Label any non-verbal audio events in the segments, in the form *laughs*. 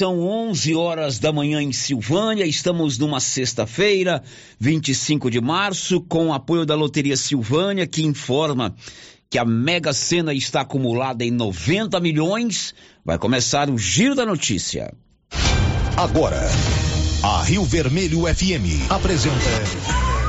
São 11 horas da manhã em Silvânia. Estamos numa sexta-feira, 25 de março, com o apoio da Loteria Silvânia, que informa que a Mega Sena está acumulada em 90 milhões. Vai começar o Giro da Notícia. Agora, a Rio Vermelho FM apresenta.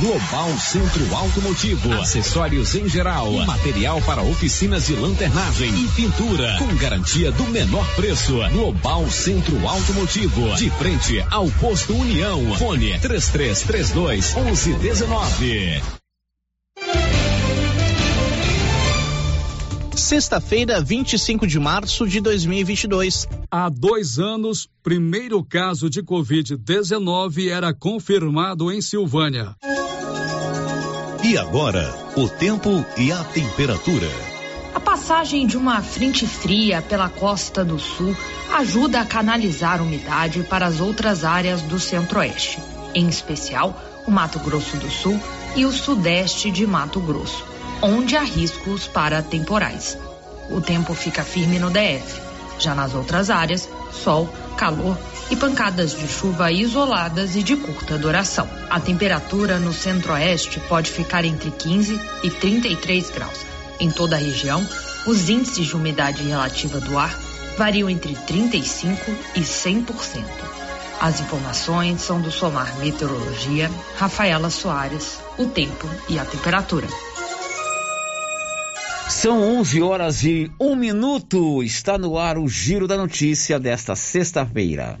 Global Centro Automotivo, acessórios em geral, material para oficinas de lanternagem e pintura, com garantia do menor preço. Global Centro Automotivo, de frente ao posto União. Fone 3332 1119. Sexta-feira, 25 de março de 2022. Há dois anos, primeiro caso de Covid-19 era confirmado em Silvânia. E agora, o tempo e a temperatura. A passagem de uma frente fria pela costa do sul ajuda a canalizar umidade para as outras áreas do centro-oeste, em especial o Mato Grosso do Sul e o sudeste de Mato Grosso, onde há riscos para temporais. O tempo fica firme no DF. Já nas outras áreas, sol, calor e pancadas de chuva isoladas e de curta duração. A temperatura no centro-oeste pode ficar entre 15 e 33 graus. Em toda a região, os índices de umidade relativa do ar variam entre 35 e 100%. As informações são do Somar Meteorologia, Rafaela Soares, o tempo e a temperatura. São 11 horas e um minuto. Está no ar o Giro da Notícia desta sexta-feira.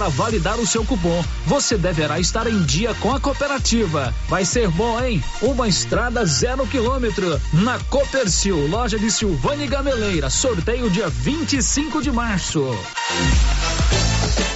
validar o seu cupom, você deverá estar em dia com a cooperativa. Vai ser bom, hein? Uma estrada zero quilômetro na Copercil, loja de Silvânia Gameleira. Sorteio dia 25 de março.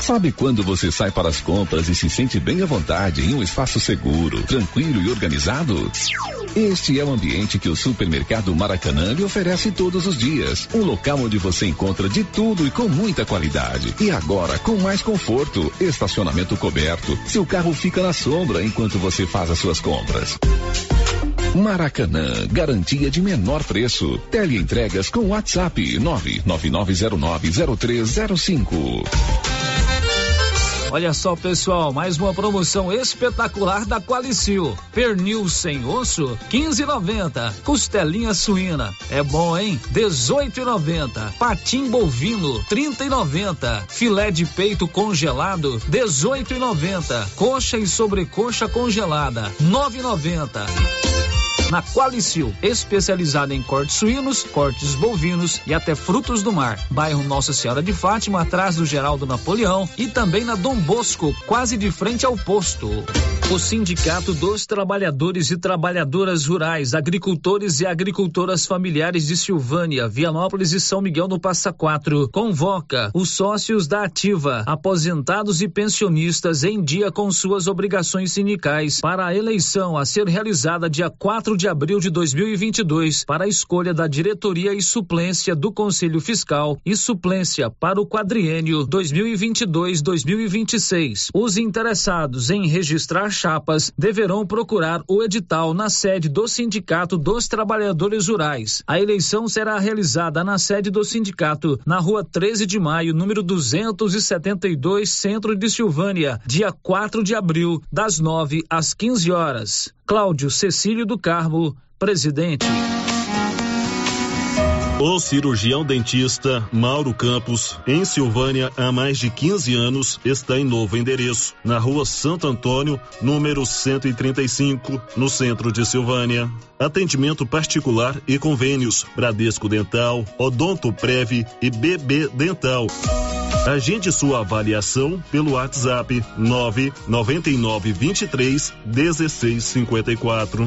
Sabe quando você sai para as compras e se sente bem à vontade em um espaço seguro, tranquilo e organizado? Este é o ambiente que o supermercado Maracanã lhe oferece todos os dias. Um local onde você encontra de tudo e com muita qualidade. E agora com mais conforto, estacionamento coberto. Seu carro fica na sombra enquanto você faz as suas compras. Maracanã, garantia de menor preço. Teleentregas com WhatsApp 999090305. Olha só, pessoal, mais uma promoção espetacular da Qualicil. Pernil sem osso, 15,90. Costelinha suína, é bom, hein? 18,90. Patim bovino, 30,90. Filé de peito congelado, 18,90. Coxa e sobrecoxa congelada, 9,90. Na Qualicil, especializada em cortes suínos, cortes bovinos e até frutos do mar. Bairro Nossa Senhora de Fátima, atrás do Geraldo Napoleão e também na Dom Bosco, quase de frente ao posto. O Sindicato dos Trabalhadores e Trabalhadoras Rurais, Agricultores e Agricultoras Familiares de Silvânia, Vianópolis e São Miguel do Passa Quatro convoca os sócios da Ativa, aposentados e pensionistas em dia com suas obrigações sindicais para a eleição a ser realizada dia 4 de abril de 2022 para a escolha da diretoria e suplência do Conselho Fiscal e suplência para o quadriênio 2022-2026. Os interessados em registrar chapas deverão procurar o edital na sede do Sindicato dos Trabalhadores Rurais. A eleição será realizada na sede do sindicato, na rua 13 de maio, número 272, centro de Silvânia, dia 4 de abril, das 9 às 15 horas. Cláudio Cecílio do Carmo, presidente. O cirurgião dentista Mauro Campos, em Silvânia há mais de 15 anos, está em novo endereço, na rua Santo Antônio, número 135, no centro de Silvânia. Atendimento particular e convênios Bradesco Dental, Odonto Prev e BB Dental. Agende sua avaliação pelo WhatsApp 999 23 1654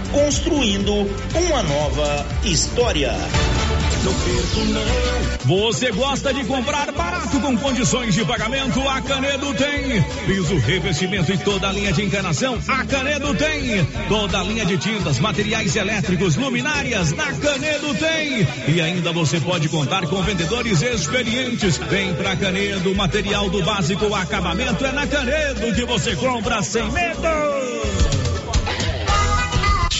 construindo uma nova história. Você gosta de comprar barato com condições de pagamento? A Canedo tem. Piso, revestimento e toda a linha de encanação? A Canedo tem. Toda a linha de tintas, materiais elétricos, luminárias? Na Canedo tem. E ainda você pode contar com vendedores experientes. Vem pra Canedo, material do básico acabamento é na Canedo que você compra sem medo.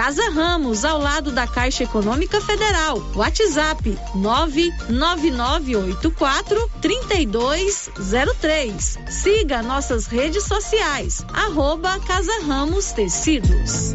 Casa Ramos, ao lado da Caixa Econômica Federal. WhatsApp 99984 3203. Siga nossas redes sociais. Arroba Casa Ramos Tecidos.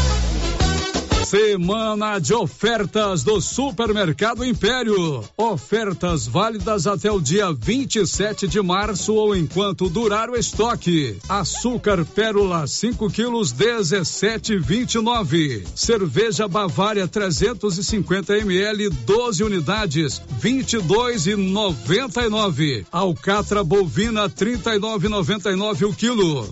Semana de ofertas do Supermercado Império. Ofertas válidas até o dia 27 de março ou enquanto durar o estoque. Açúcar Pérola 5 quilos 17,29. Cerveja Bavária 350 ml 12 unidades 22,99. Alcatra bovina 39,99 o quilo.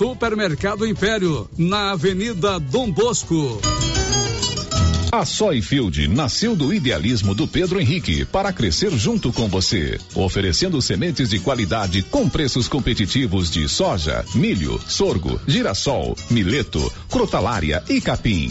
Supermercado Império, na Avenida Dom Bosco. A Soyfield nasceu do idealismo do Pedro Henrique para crescer junto com você, oferecendo sementes de qualidade com preços competitivos de soja, milho, sorgo, girassol, mileto, crotalária e capim.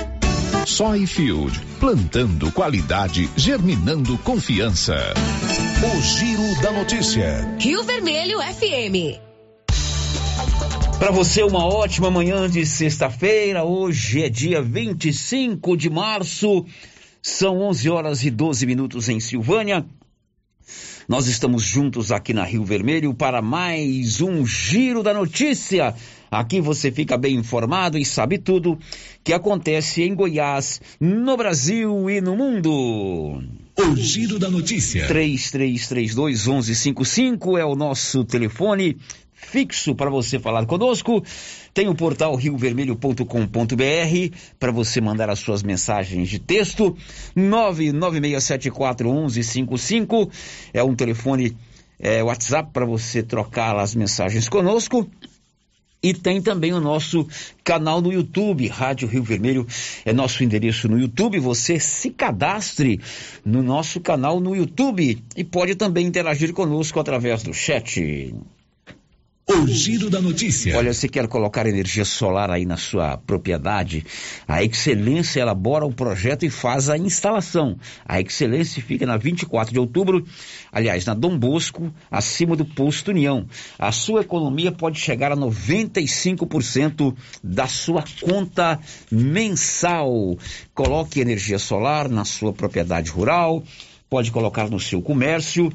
Soyfield, plantando qualidade, germinando confiança. O Giro da Notícia. Rio Vermelho FM. Para você, uma ótima manhã de sexta-feira. Hoje é dia 25 de março. São 11 horas e 12 minutos em Silvânia. Nós estamos juntos aqui na Rio Vermelho para mais um Giro da Notícia. Aqui você fica bem informado e sabe tudo que acontece em Goiás, no Brasil e no mundo. O Giro da Notícia. 3332 1155 é o nosso telefone fixo para você falar conosco. Tem o portal riovermelho.com.br para você mandar as suas mensagens de texto. 996741155 é um telefone é, WhatsApp para você trocar as mensagens conosco. E tem também o nosso canal no YouTube, Rádio Rio Vermelho é nosso endereço no YouTube. Você se cadastre no nosso canal no YouTube e pode também interagir conosco através do chat. O Giro da Notícia. Olha, você quer colocar energia solar aí na sua propriedade? A Excelência elabora o projeto e faz a instalação. A Excelência fica na 24 de outubro, aliás, na Dom Bosco, acima do Posto União. A sua economia pode chegar a 95% da sua conta mensal. Coloque energia solar na sua propriedade rural, pode colocar no seu comércio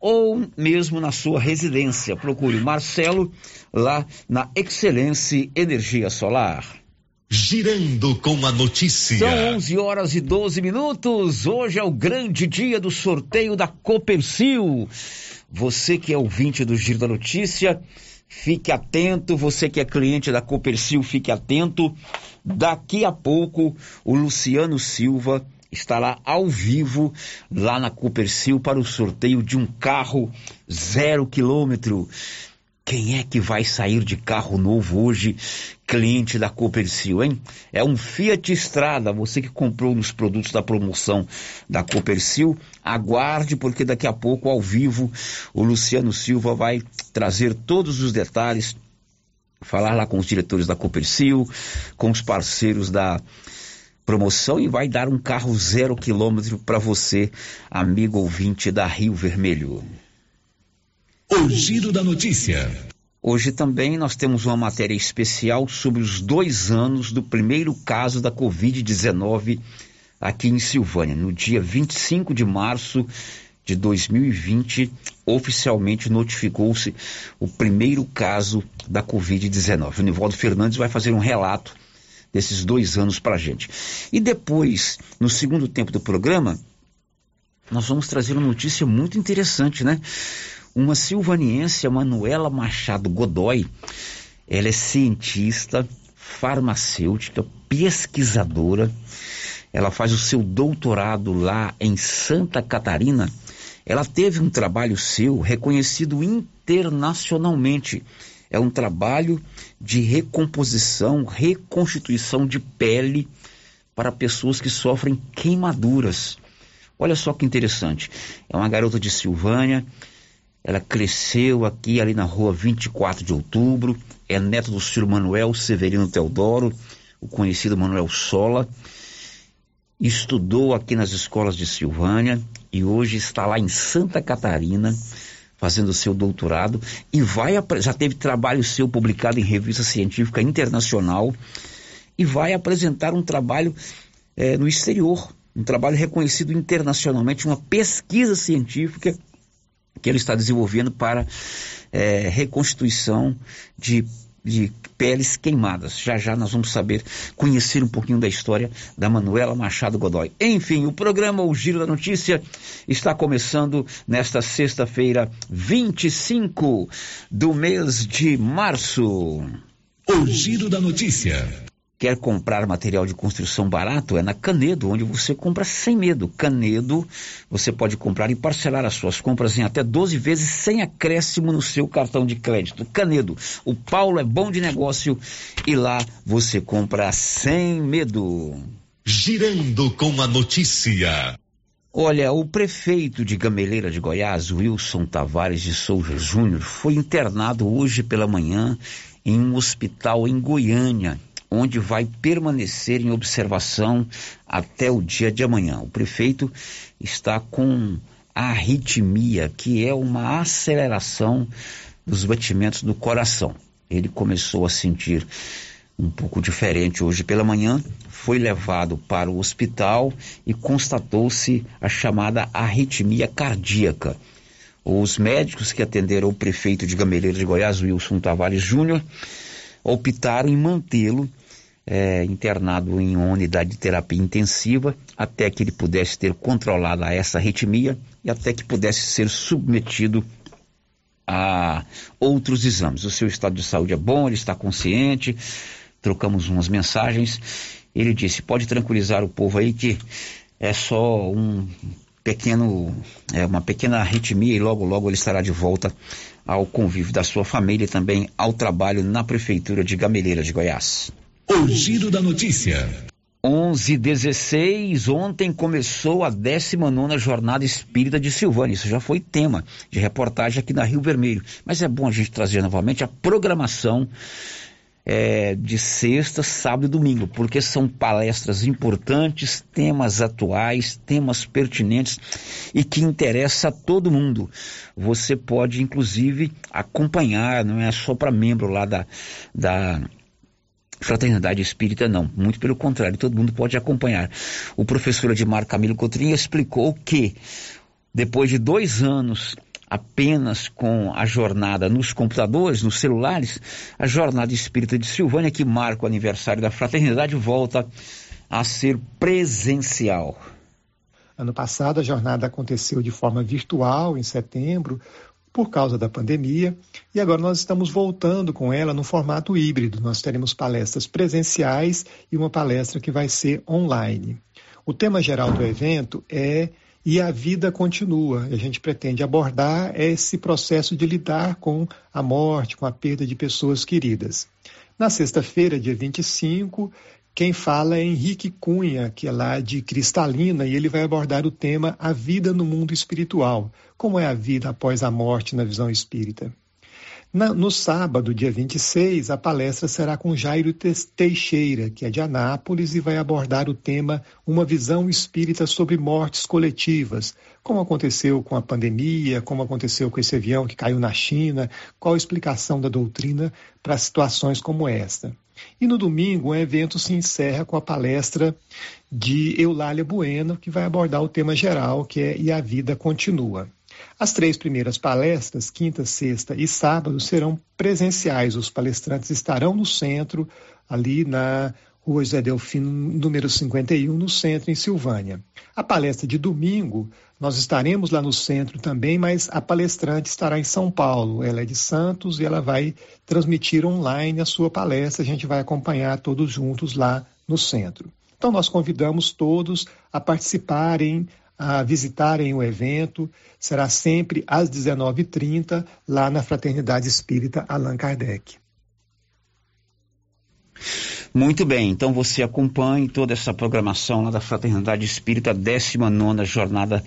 ou mesmo na sua residência. Procure o Marcelo lá na Excelência Energia Solar. Girando com a notícia. São 11 horas e 12 minutos. Hoje é o grande dia do sorteio da Copercil. Você que é ouvinte do Giro da Notícia, fique atento. Você que é cliente da Copercil, fique atento. Daqui a pouco, o Luciano Silva estará ao vivo lá na Copercil para o sorteio de um carro zero quilômetro. Quem é que vai sair de carro novo hoje, cliente da Copercil, hein? É um Fiat Strada, você que comprou nos produtos da promoção da Copercil, aguarde porque daqui a pouco ao vivo o Luciano Silva vai trazer todos os detalhes, falar lá com os diretores da Copercil, com os parceiros da promoção e vai dar um carro zero quilômetro para você, amigo ouvinte da Rio Vermelho. O Giro da Notícia. Hoje também nós temos uma matéria especial sobre os dois anos do primeiro caso da Covid-19 aqui em Silvânia. No dia 25 de março de 2020, oficialmente notificou-se o primeiro caso da Covid-19. O Nivaldo Fernandes vai fazer um relato desses dois anos para a gente. E depois, no segundo tempo do programa, nós vamos trazer uma notícia muito interessante, né? Uma silvaniense, a Manuela Machado Godoy, ela é cientista, farmacêutica, pesquisadora, ela faz o seu doutorado lá em Santa Catarina. Ela teve um trabalho seu reconhecido internacionalmente é um trabalho de recomposição, reconstituição de pele para pessoas que sofrem queimaduras. Olha só que interessante. É uma garota de Silvânia, ela cresceu aqui ali na rua 24 de outubro, é neta do senhor Manuel Severino Teodoro, o conhecido Manuel Sola. estudou aqui nas escolas de Silvânia e hoje está lá em Santa Catarina fazendo seu doutorado e vai já teve trabalho seu publicado em revista científica internacional e vai apresentar um trabalho é, no exterior, um trabalho reconhecido internacionalmente, uma pesquisa científica que ele está desenvolvendo para é, reconstituição de de peles queimadas. Já já nós vamos saber, conhecer um pouquinho da história da Manuela Machado Godoy. Enfim, o programa O Giro da Notícia está começando nesta sexta-feira, 25 do mês de março. O Giro da Notícia. Quer comprar material de construção barato? É na Canedo, onde você compra sem medo. Canedo, você pode comprar e parcelar as suas compras em até 12 vezes sem acréscimo no seu cartão de crédito. Canedo, o Paulo é bom de negócio e lá você compra sem medo. Girando com a notícia. Olha, o prefeito de Gameleira de Goiás, Wilson Tavares de Souza Júnior, foi internado hoje pela manhã em um hospital em Goiânia onde vai permanecer em observação até o dia de amanhã. O prefeito está com arritmia, que é uma aceleração dos batimentos do coração. Ele começou a sentir um pouco diferente hoje pela manhã, foi levado para o hospital e constatou-se a chamada arritmia cardíaca. Os médicos que atenderam o prefeito de Gameleira de Goiás, Wilson Tavares Júnior, optaram em mantê-lo é, internado em uma unidade de terapia intensiva até que ele pudesse ter controlado essa arritmia e até que pudesse ser submetido a outros exames. O seu estado de saúde é bom, ele está consciente, trocamos umas mensagens. Ele disse: pode tranquilizar o povo aí que é só um pequeno, é uma pequena arritmia e logo logo ele estará de volta ao convívio da sua família e também ao trabalho na prefeitura de Gameleira de Goiás. O giro da notícia. 11:16 ontem começou a 19 Jornada Espírita de Silvânia. Isso já foi tema de reportagem aqui na Rio Vermelho. Mas é bom a gente trazer novamente a programação é, de sexta, sábado e domingo, porque são palestras importantes, temas atuais, temas pertinentes e que interessa a todo mundo. Você pode, inclusive, acompanhar, não é só para membro lá da, da Fraternidade Espírita não, muito pelo contrário, todo mundo pode acompanhar. O professor Edmar Camilo Cotrim explicou que depois de dois anos apenas com a jornada nos computadores, nos celulares, a jornada espírita de Silvânia, que marca o aniversário da fraternidade, volta a ser presencial. Ano passado, a jornada aconteceu de forma virtual, em setembro, por causa da pandemia, e agora nós estamos voltando com ela no formato híbrido. Nós teremos palestras presenciais e uma palestra que vai ser online. O tema geral do evento é E a vida continua. A gente pretende abordar esse processo de lidar com a morte, com a perda de pessoas queridas. Na sexta-feira, dia 25, quem fala é Henrique Cunha, que é lá de Cristalina, e ele vai abordar o tema A Vida no Mundo Espiritual. Como é a vida após a morte na visão espírita? Na, no sábado, dia 26, a palestra será com Jairo Teixeira, que é de Anápolis, e vai abordar o tema Uma visão espírita sobre mortes coletivas, como aconteceu com a pandemia, como aconteceu com esse avião que caiu na China, qual a explicação da doutrina para situações como esta. E no domingo, o evento se encerra com a palestra de Eulália Bueno, que vai abordar o tema geral, que é E a Vida Continua. As três primeiras palestras, quinta, sexta e sábado, serão presenciais. Os palestrantes estarão no centro, ali na Rua José Delfino, número 51, no centro, em Silvânia. A palestra de domingo, nós estaremos lá no centro também, mas a palestrante estará em São Paulo. Ela é de Santos e ela vai transmitir online a sua palestra. A gente vai acompanhar todos juntos lá no centro. Então, nós convidamos todos a participarem, a visitarem o evento. Será sempre às 19h30, lá na Fraternidade Espírita Allan Kardec. Muito bem, então você acompanhe toda essa programação lá da Fraternidade Espírita, 19 Jornada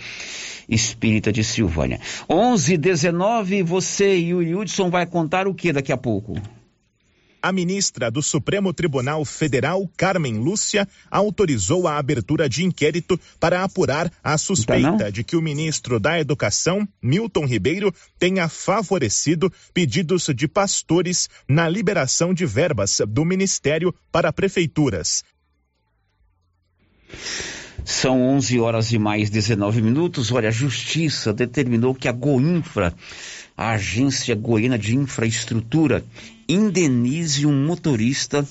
Espírita de Silvânia. 11 19 você e o Hudson vai contar o que daqui a pouco? A ministra do Supremo Tribunal Federal, Carmen Lúcia, autorizou a abertura de inquérito para apurar a suspeita de que o ministro da Educação, Milton Ribeiro, tenha favorecido pedidos de pastores na liberação de verbas do Ministério para prefeituras. São 11 horas e mais 19 minutos. Olha, a Justiça determinou que a Goinfra, a Agência Goiana de Infraestrutura, indenize um motorista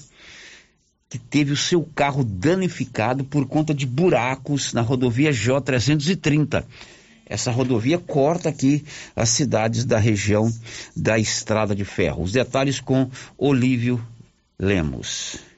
que teve o seu carro danificado por conta de buracos na rodovia J 330. Essa rodovia corta aqui as cidades da região da Estrada de Ferro. Os detalhes com Olívio Lemos.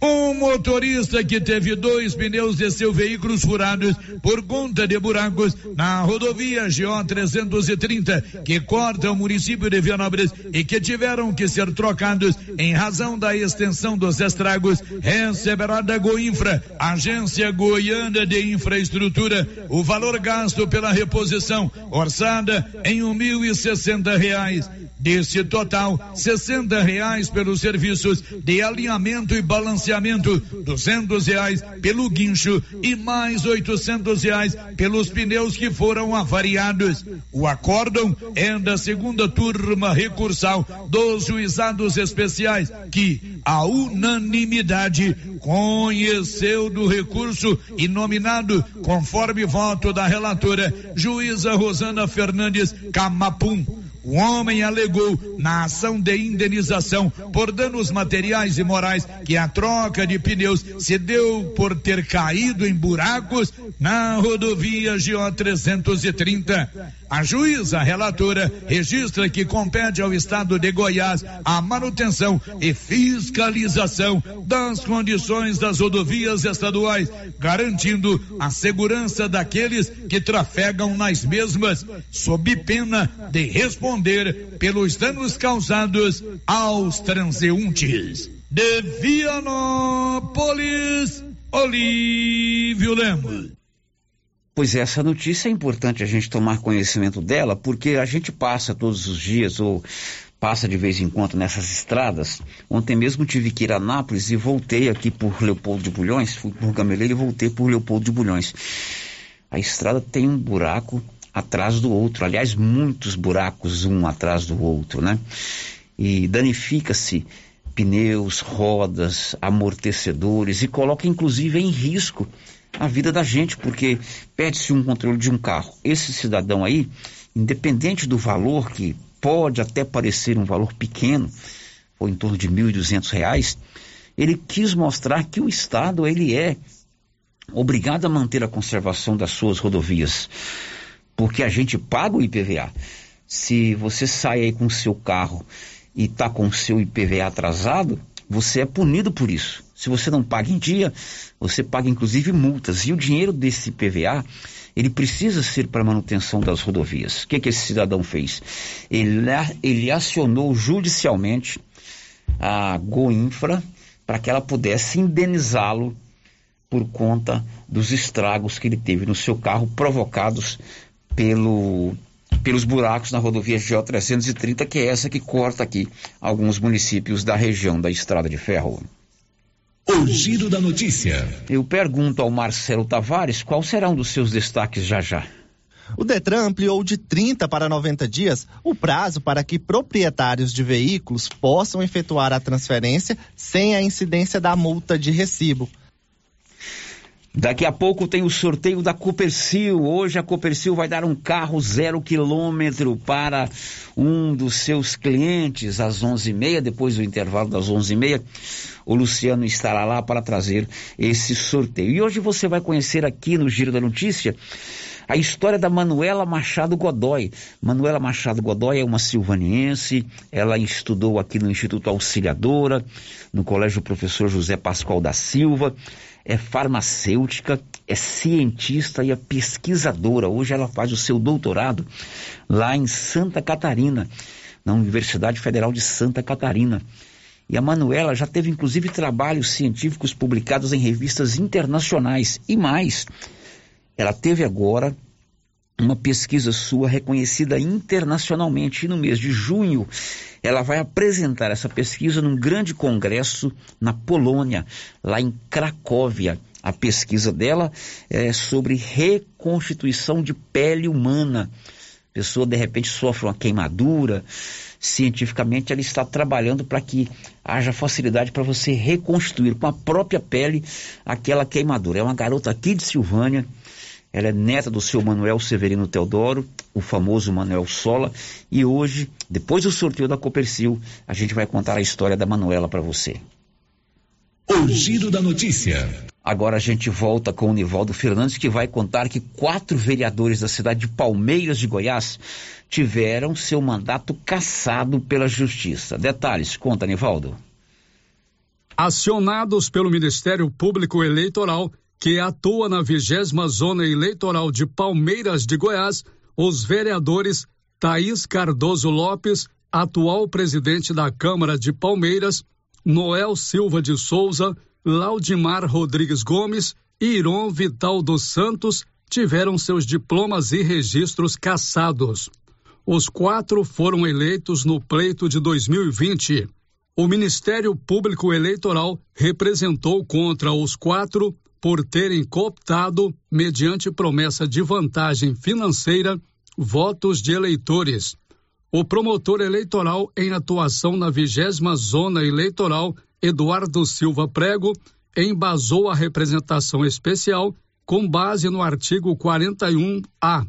Um motorista que teve dois pneus de seu veículo furados por conta de buracos na rodovia GO 330, que corta o município de Vianópolis e que tiveram que ser trocados em razão da extensão dos estragos, receberá da Goinfra, Agência Goiana de Infraestrutura, o valor gasto pela reposição, orçada em um mil e sessenta reais. Desse total, sessenta reais pelos serviços de alinhamento e balanceamento, duzentos reais pelo guincho e mais oitocentos reais pelos pneus que foram avariados. O acórdão é da segunda turma recursal dos juizados especiais que, a unanimidade, conheceu do recurso e nominado, conforme voto da relatora, juíza Rosana Fernandes Camapum. O homem alegou na ação de indenização por danos materiais e morais que a troca de pneus se deu por ter caído em buracos na rodovia GO 330. A juíza relatora registra que compete ao Estado de Goiás a manutenção e fiscalização das condições das rodovias estaduais, garantindo a segurança daqueles que trafegam nas mesmas, sob pena de responder pelos danos causados aos transeuntes. De Vianópolis, Olívio Lemos. Pois essa notícia é importante a gente tomar conhecimento dela, porque a gente passa todos os dias ou passa de vez em quando nessas estradas. Ontem mesmo tive que ir a Nápoles e voltei aqui por Leopoldo de Bulhões, fui por Gameleira e voltei por Leopoldo de Bulhões. A estrada tem um buraco atrás do outro, aliás, muitos buracos um atrás do outro, né? E danifica-se pneus, rodas, amortecedores e coloca inclusive em risco a vida da gente, porque pede-se um controle de um carro. Esse cidadão aí, independente do valor, que pode até parecer um valor pequeno, ou em torno de R$ 1.200, ele quis mostrar que o Estado ele é obrigado a manter a conservação das suas rodovias, porque a gente paga o IPVA. Se você sai aí com o seu carro e está com o seu IPVA atrasado, você é punido por isso. Se você não paga em dia, você paga inclusive multas. E o dinheiro desse PVA, ele precisa ser para manutenção das rodovias. O que, que esse cidadão fez? Ele, ele acionou judicialmente a Goinfra para que ela pudesse indenizá-lo por conta dos estragos que ele teve no seu carro provocados pelo pelos buracos na rodovia GO 330, que é essa que corta aqui alguns municípios da região da Estrada de Ferro. O giro da notícia. Eu pergunto ao Marcelo Tavares qual será um dos seus destaques já já. O Detran ampliou de 30 para 90 dias o prazo para que proprietários de veículos possam efetuar a transferência sem a incidência da multa de recibo. Daqui a pouco tem o sorteio da Copercil. Hoje a Copercil vai dar um carro zero quilômetro para um dos seus clientes às 11h30, depois do intervalo das 11h30. O Luciano estará lá para trazer esse sorteio. E hoje você vai conhecer aqui no Giro da Notícia a história da Manuela Machado Godoy. Manuela Machado Godoy é uma silvaniense, ela estudou aqui no Instituto Auxiliadora, no Colégio Professor José Pascoal da Silva é farmacêutica, é cientista e é pesquisadora. Hoje ela faz o seu doutorado lá em Santa Catarina, na Universidade Federal de Santa Catarina. E a Manuela já teve inclusive trabalhos científicos publicados em revistas internacionais. E mais, ela teve agora uma pesquisa sua reconhecida internacionalmente. E no mês de junho, ela vai apresentar essa pesquisa num grande congresso na Polônia, lá em Cracóvia. A pesquisa dela é sobre reconstituição de pele humana. A pessoa de repente sofre uma queimadura. Cientificamente, ela está trabalhando para que haja facilidade para você reconstruir com a própria pele aquela queimadura. É uma garota aqui de Silvânia ela é neta do seu Manuel Severino Teodoro, o famoso Manuel Sola. E hoje, depois do sorteio da Copercil, a gente vai contar a história da Manuela para você. O giro da notícia. Agora a gente volta com o Nivaldo Fernandes, que vai contar que quatro vereadores da cidade de Palmeiras de Goiás tiveram seu mandato cassado pela Justiça. Detalhes, conta, Nivaldo. Acionados pelo Ministério Público Eleitoral, que atua na vigésima zona eleitoral de Palmeiras de Goiás, os vereadores Thaís Cardoso Lopes, atual presidente da Câmara de Palmeiras, Noel Silva de Souza, Laudimar Rodrigues Gomes e Iron Vital dos Santos tiveram seus diplomas e registros cassados. Os quatro foram eleitos no pleito de 2020. O Ministério Público Eleitoral representou contra os quatro por terem cooptado, mediante promessa de vantagem financeira, votos de eleitores. O promotor eleitoral em atuação na vigésima zona eleitoral, Eduardo Silva Prego, embasou a representação especial com base no artigo 41A,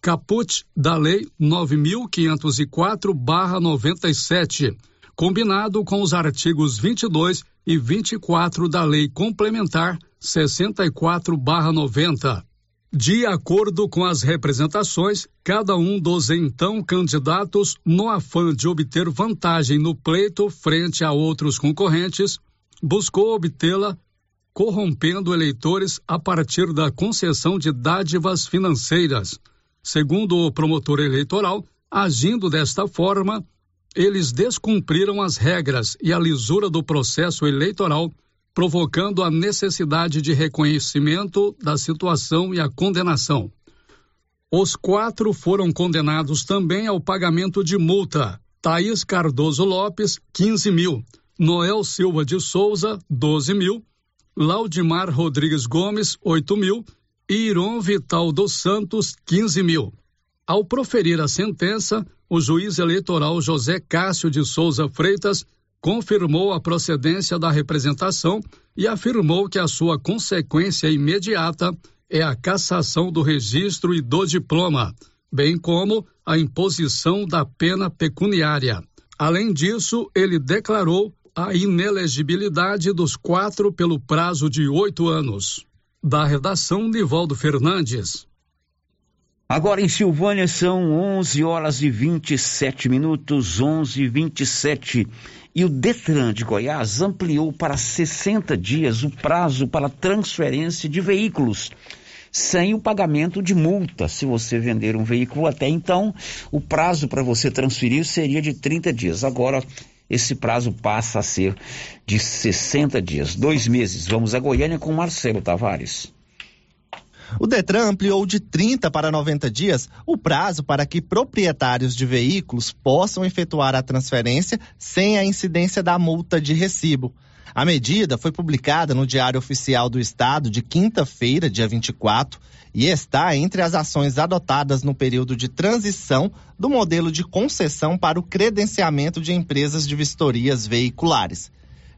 caput da Lei 9504-97, combinado com os artigos 22 e 24 da Lei Complementar 64/90. De acordo com as representações, cada um dos então candidatos, no afã de obter vantagem no pleito frente a outros concorrentes, buscou obtê-la corrompendo eleitores a partir da concessão de dádivas financeiras. Segundo o promotor eleitoral, agindo desta forma, eles descumpriram as regras e a lisura do processo eleitoral provocando a necessidade de reconhecimento da situação e a condenação. Os quatro foram condenados também ao pagamento de multa. Thaís Cardoso Lopes, 15 mil. Noel Silva de Souza, 12 mil. Laudimar Rodrigues Gomes, 8 mil. E Iron Vital dos Santos, 15 mil. Ao proferir a sentença, o juiz eleitoral José Cássio de Souza Freitas confirmou a procedência da representação e afirmou que a sua consequência imediata é a cassação do registro e do diploma, bem como a imposição da pena pecuniária. Além disso, ele declarou a inelegibilidade dos quatro pelo prazo de oito anos. Da redação, Nivaldo Fernandes. Agora em Silvânia são 11 horas e 27 minutos, 11 e 27. E o Detran de Goiás ampliou para 60 dias o prazo para transferência de veículos, sem o pagamento de multa. Se você vender um veículo até então, o prazo para você transferir seria de 30 dias. Agora, esse prazo passa a ser de 60 dias, dois meses. Vamos a Goiânia com Marcelo Tavares. O Detran ampliou de 30 para 90 dias o prazo para que proprietários de veículos possam efetuar a transferência sem a incidência da multa de recibo. A medida foi publicada no Diário Oficial do Estado de quinta-feira, dia 24, e está entre as ações adotadas no período de transição do modelo de concessão para o credenciamento de empresas de vistorias veiculares.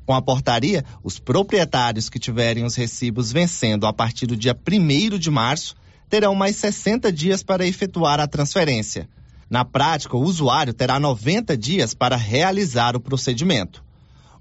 Com a portaria, os proprietários que tiverem os recibos vencendo a partir do dia 1 de março terão mais 60 dias para efetuar a transferência. Na prática, o usuário terá 90 dias para realizar o procedimento.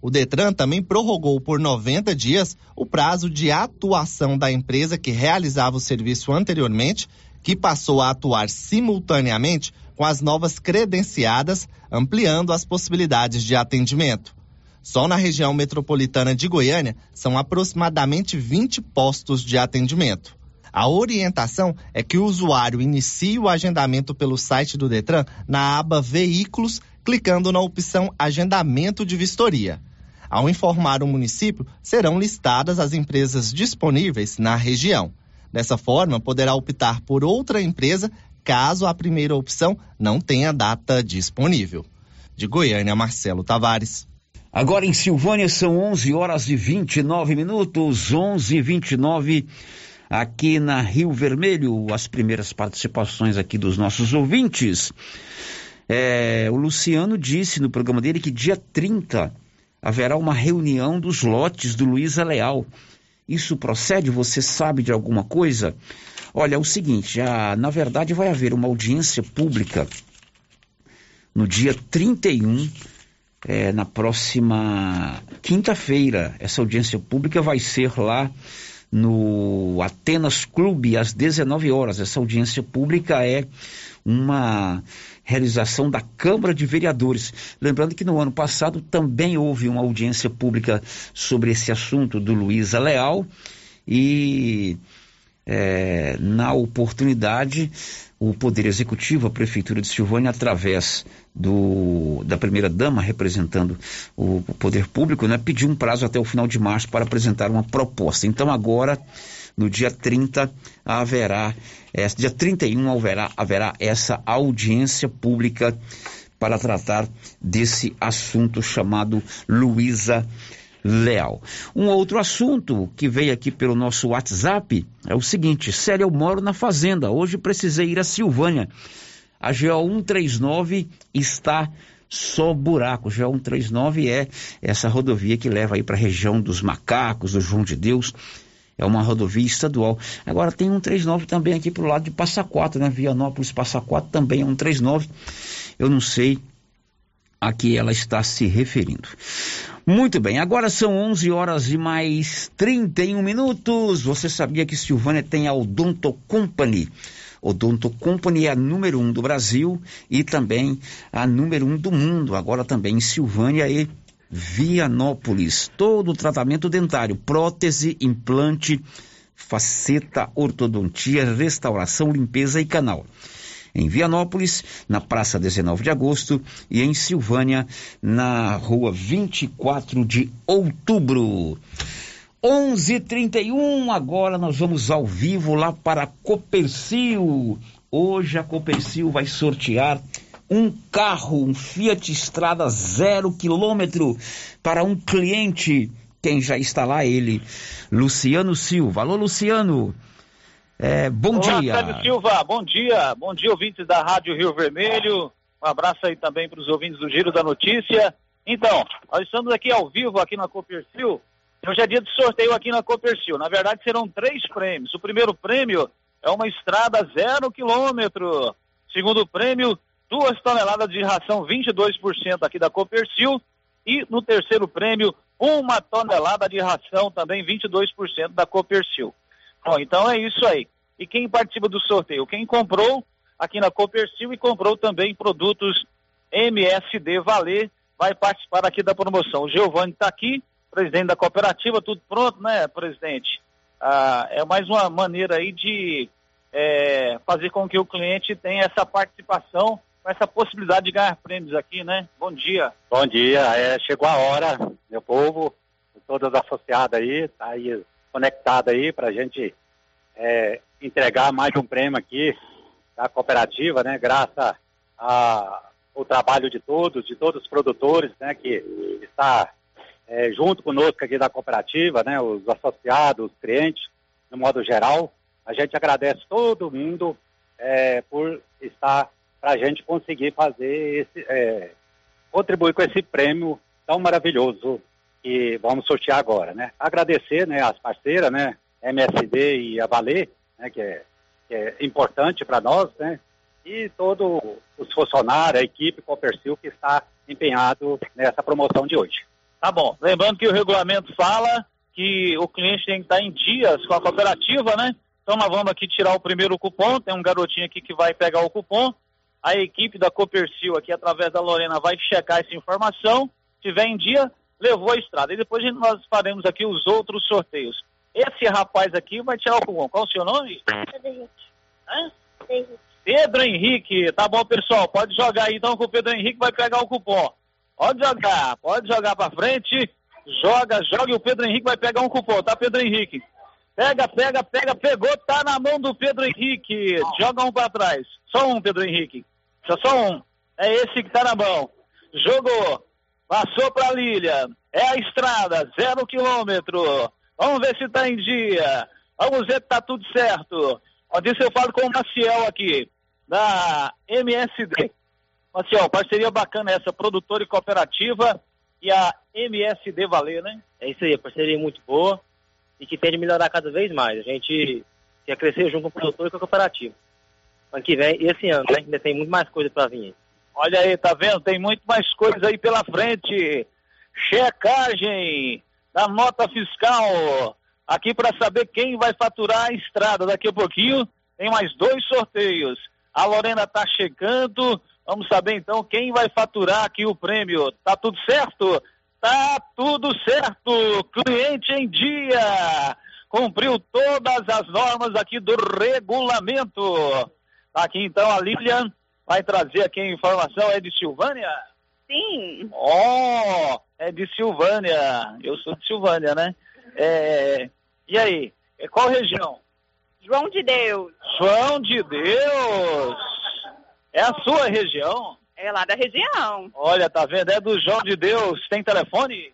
O Detran também prorrogou por 90 dias o prazo de atuação da empresa que realizava o serviço anteriormente, que passou a atuar simultaneamente com as novas credenciadas, ampliando as possibilidades de atendimento. Só na região metropolitana de Goiânia são aproximadamente 20 postos de atendimento. A orientação é que o usuário inicie o agendamento pelo site do Detran na aba Veículos, clicando na opção Agendamento de Vistoria. Ao informar o município, serão listadas as empresas disponíveis na região. Dessa forma, poderá optar por outra empresa caso a primeira opção não tenha data disponível. De Goiânia, Marcelo Tavares. Agora em Silvânia são 11 horas e 29 minutos, 11 e 29 aqui na Rio Vermelho. As primeiras participações aqui dos nossos ouvintes. É, o Luciano disse no programa dele que dia 30 haverá uma reunião dos lotes do Luiza Leal. Isso procede? Você sabe de alguma coisa? Olha, é o seguinte, já, na verdade vai haver uma audiência pública no dia 31, é, na próxima quinta-feira. Essa audiência pública vai ser lá no Atenas Clube às 19 horas. Essa audiência pública é uma realização da Câmara de Vereadores. Lembrando que no ano passado também houve uma audiência pública sobre esse assunto do Luísa Leal e é, na oportunidade o Poder Executivo, a Prefeitura de Silvânia, através do, da primeira-dama, representando o, o Poder Público, né, pediu um prazo até o final de março para apresentar uma proposta. Então, agora, no dia 30, haverá, é, dia 31, haverá, haverá essa audiência pública para tratar desse assunto chamado Luísa Leal. Um outro assunto que veio aqui pelo nosso WhatsApp é o seguinte: Sério, eu moro na fazenda. Hoje precisei ir a Silvânia. A GO 139 está só buraco. GO 139 é essa rodovia que leva aí para a região dos macacos, do João de Deus. É uma rodovia estadual. Agora tem 139 também aqui para o lado de Passa Quatro, né? Vianópolis Passa Quatro também é 139. Eu não sei a que ela está se referindo. Muito bem, agora são 11 horas e mais 31 minutos. Você sabia que Silvânia tem a Odonto Company? Odonto Company é a número um do Brasil e também a número um do mundo. Agora também em Silvânia e Vianópolis. Todo o tratamento dentário, prótese, implante, faceta, ortodontia, restauração, limpeza e canal em Vianópolis, na Praça 19 de Agosto, e em Silvânia, na Rua 24 de Outubro. 11:31 agora nós vamos ao vivo lá para Copercil. Hoje a Copercil vai sortear um carro, um Fiat Estrada zero quilômetro para um cliente. Quem já está lá, ele, Luciano Silva. Alô, Luciano. É, bom Olá, dia. Sérgio Silva, bom dia. Bom dia, ouvintes da Rádio Rio Vermelho. Um abraço aí também para os ouvintes do Giro da Notícia. Então, nós estamos aqui ao vivo aqui na Copercil. Hoje é dia de sorteio aqui na Copercil. Na verdade, serão três prêmios. O primeiro prêmio é uma estrada zero quilômetro. Segundo prêmio, duas toneladas de ração 22% aqui da Copercil. E no terceiro prêmio, uma tonelada de ração também 22% da Copercil. Bom, então é isso aí. E quem participa do sorteio? Quem comprou aqui na Copercil e comprou também produtos MSD Valer, vai participar aqui da promoção. O Giovanni está aqui, presidente da cooperativa, tudo pronto, né, presidente? Ah, é mais uma maneira aí de é, fazer com que o cliente tenha essa participação, com essa possibilidade de ganhar prêmios aqui, né? Bom dia. Bom dia, é, chegou a hora, meu povo, todas associadas aí, tá aí conectada aí para a gente é, entregar mais um prêmio aqui da cooperativa, né? Graças ao trabalho de todos, de todos os produtores, né? Que está é, junto conosco aqui da cooperativa, né? Os associados, os clientes, no modo geral. A gente agradece todo mundo é, por estar para a gente conseguir fazer esse, é, contribuir com esse prêmio tão maravilhoso que vamos sortear agora, né? Agradecer, né, as parceiras, né, MSD e a Valer, né, que é, que é importante para nós, né, e todos os funcionários, a equipe Copercil que está empenhado nessa promoção de hoje. Tá bom. Lembrando que o regulamento fala que o cliente tem que estar em dias com a cooperativa, né? Então nós vamos aqui tirar o primeiro cupom, tem um garotinho aqui que vai pegar o cupom. A equipe da Copercil aqui, através da Lorena, vai checar essa informação. Se tiver em dia, levou a estrada. E depois nós faremos aqui os outros sorteios. Esse rapaz aqui vai tirar o cupom. Qual o seu nome? Pedro Henrique. Hã? Pedro Henrique. Tá bom, pessoal. Pode jogar aí então que o Pedro Henrique vai pegar o cupom. Pode jogar, pode jogar para frente. Joga, joga e o Pedro Henrique vai pegar um cupom, tá, Pedro Henrique? Pega, pega, pega, pegou, tá na mão do Pedro Henrique. Joga um pra trás. Só um, Pedro Henrique. Só, só um. É esse que tá na mão. Jogou. Passou pra Lilian. É a estrada, zero quilômetro. Vamos ver se tá em dia. Vamos ver se tá tudo certo. Ó, disso eu falo com o Maciel aqui, da MSD. Maciel, parceria bacana essa, produtora e cooperativa e a MSD Valer, né? É isso aí, parceria muito boa e que tem de melhorar cada vez mais. A gente quer crescer junto com o produtor e com a cooperativa. Ano que vem, esse ano, né? Ainda tem muito mais coisa para vir. Olha aí, tá vendo? Tem muito mais coisa aí pela frente. Checagem da nota fiscal. Aqui para saber quem vai faturar a estrada. Daqui a pouquinho tem mais dois sorteios. A Lorena tá chegando. Vamos saber então quem vai faturar aqui o prêmio. Tá tudo certo? Tá tudo certo. Cliente em dia. Cumpriu todas as normas aqui do regulamento. Tá aqui então a Lilian vai trazer aqui a informação. É de Silvânia? Sim. Oh, é de Silvânia. Eu sou de Silvânia, né? É... E aí? É qual região? João de Deus. João de Deus. É a sua região? É lá da região. Olha, tá vendo? É do João de Deus. Tem telefone?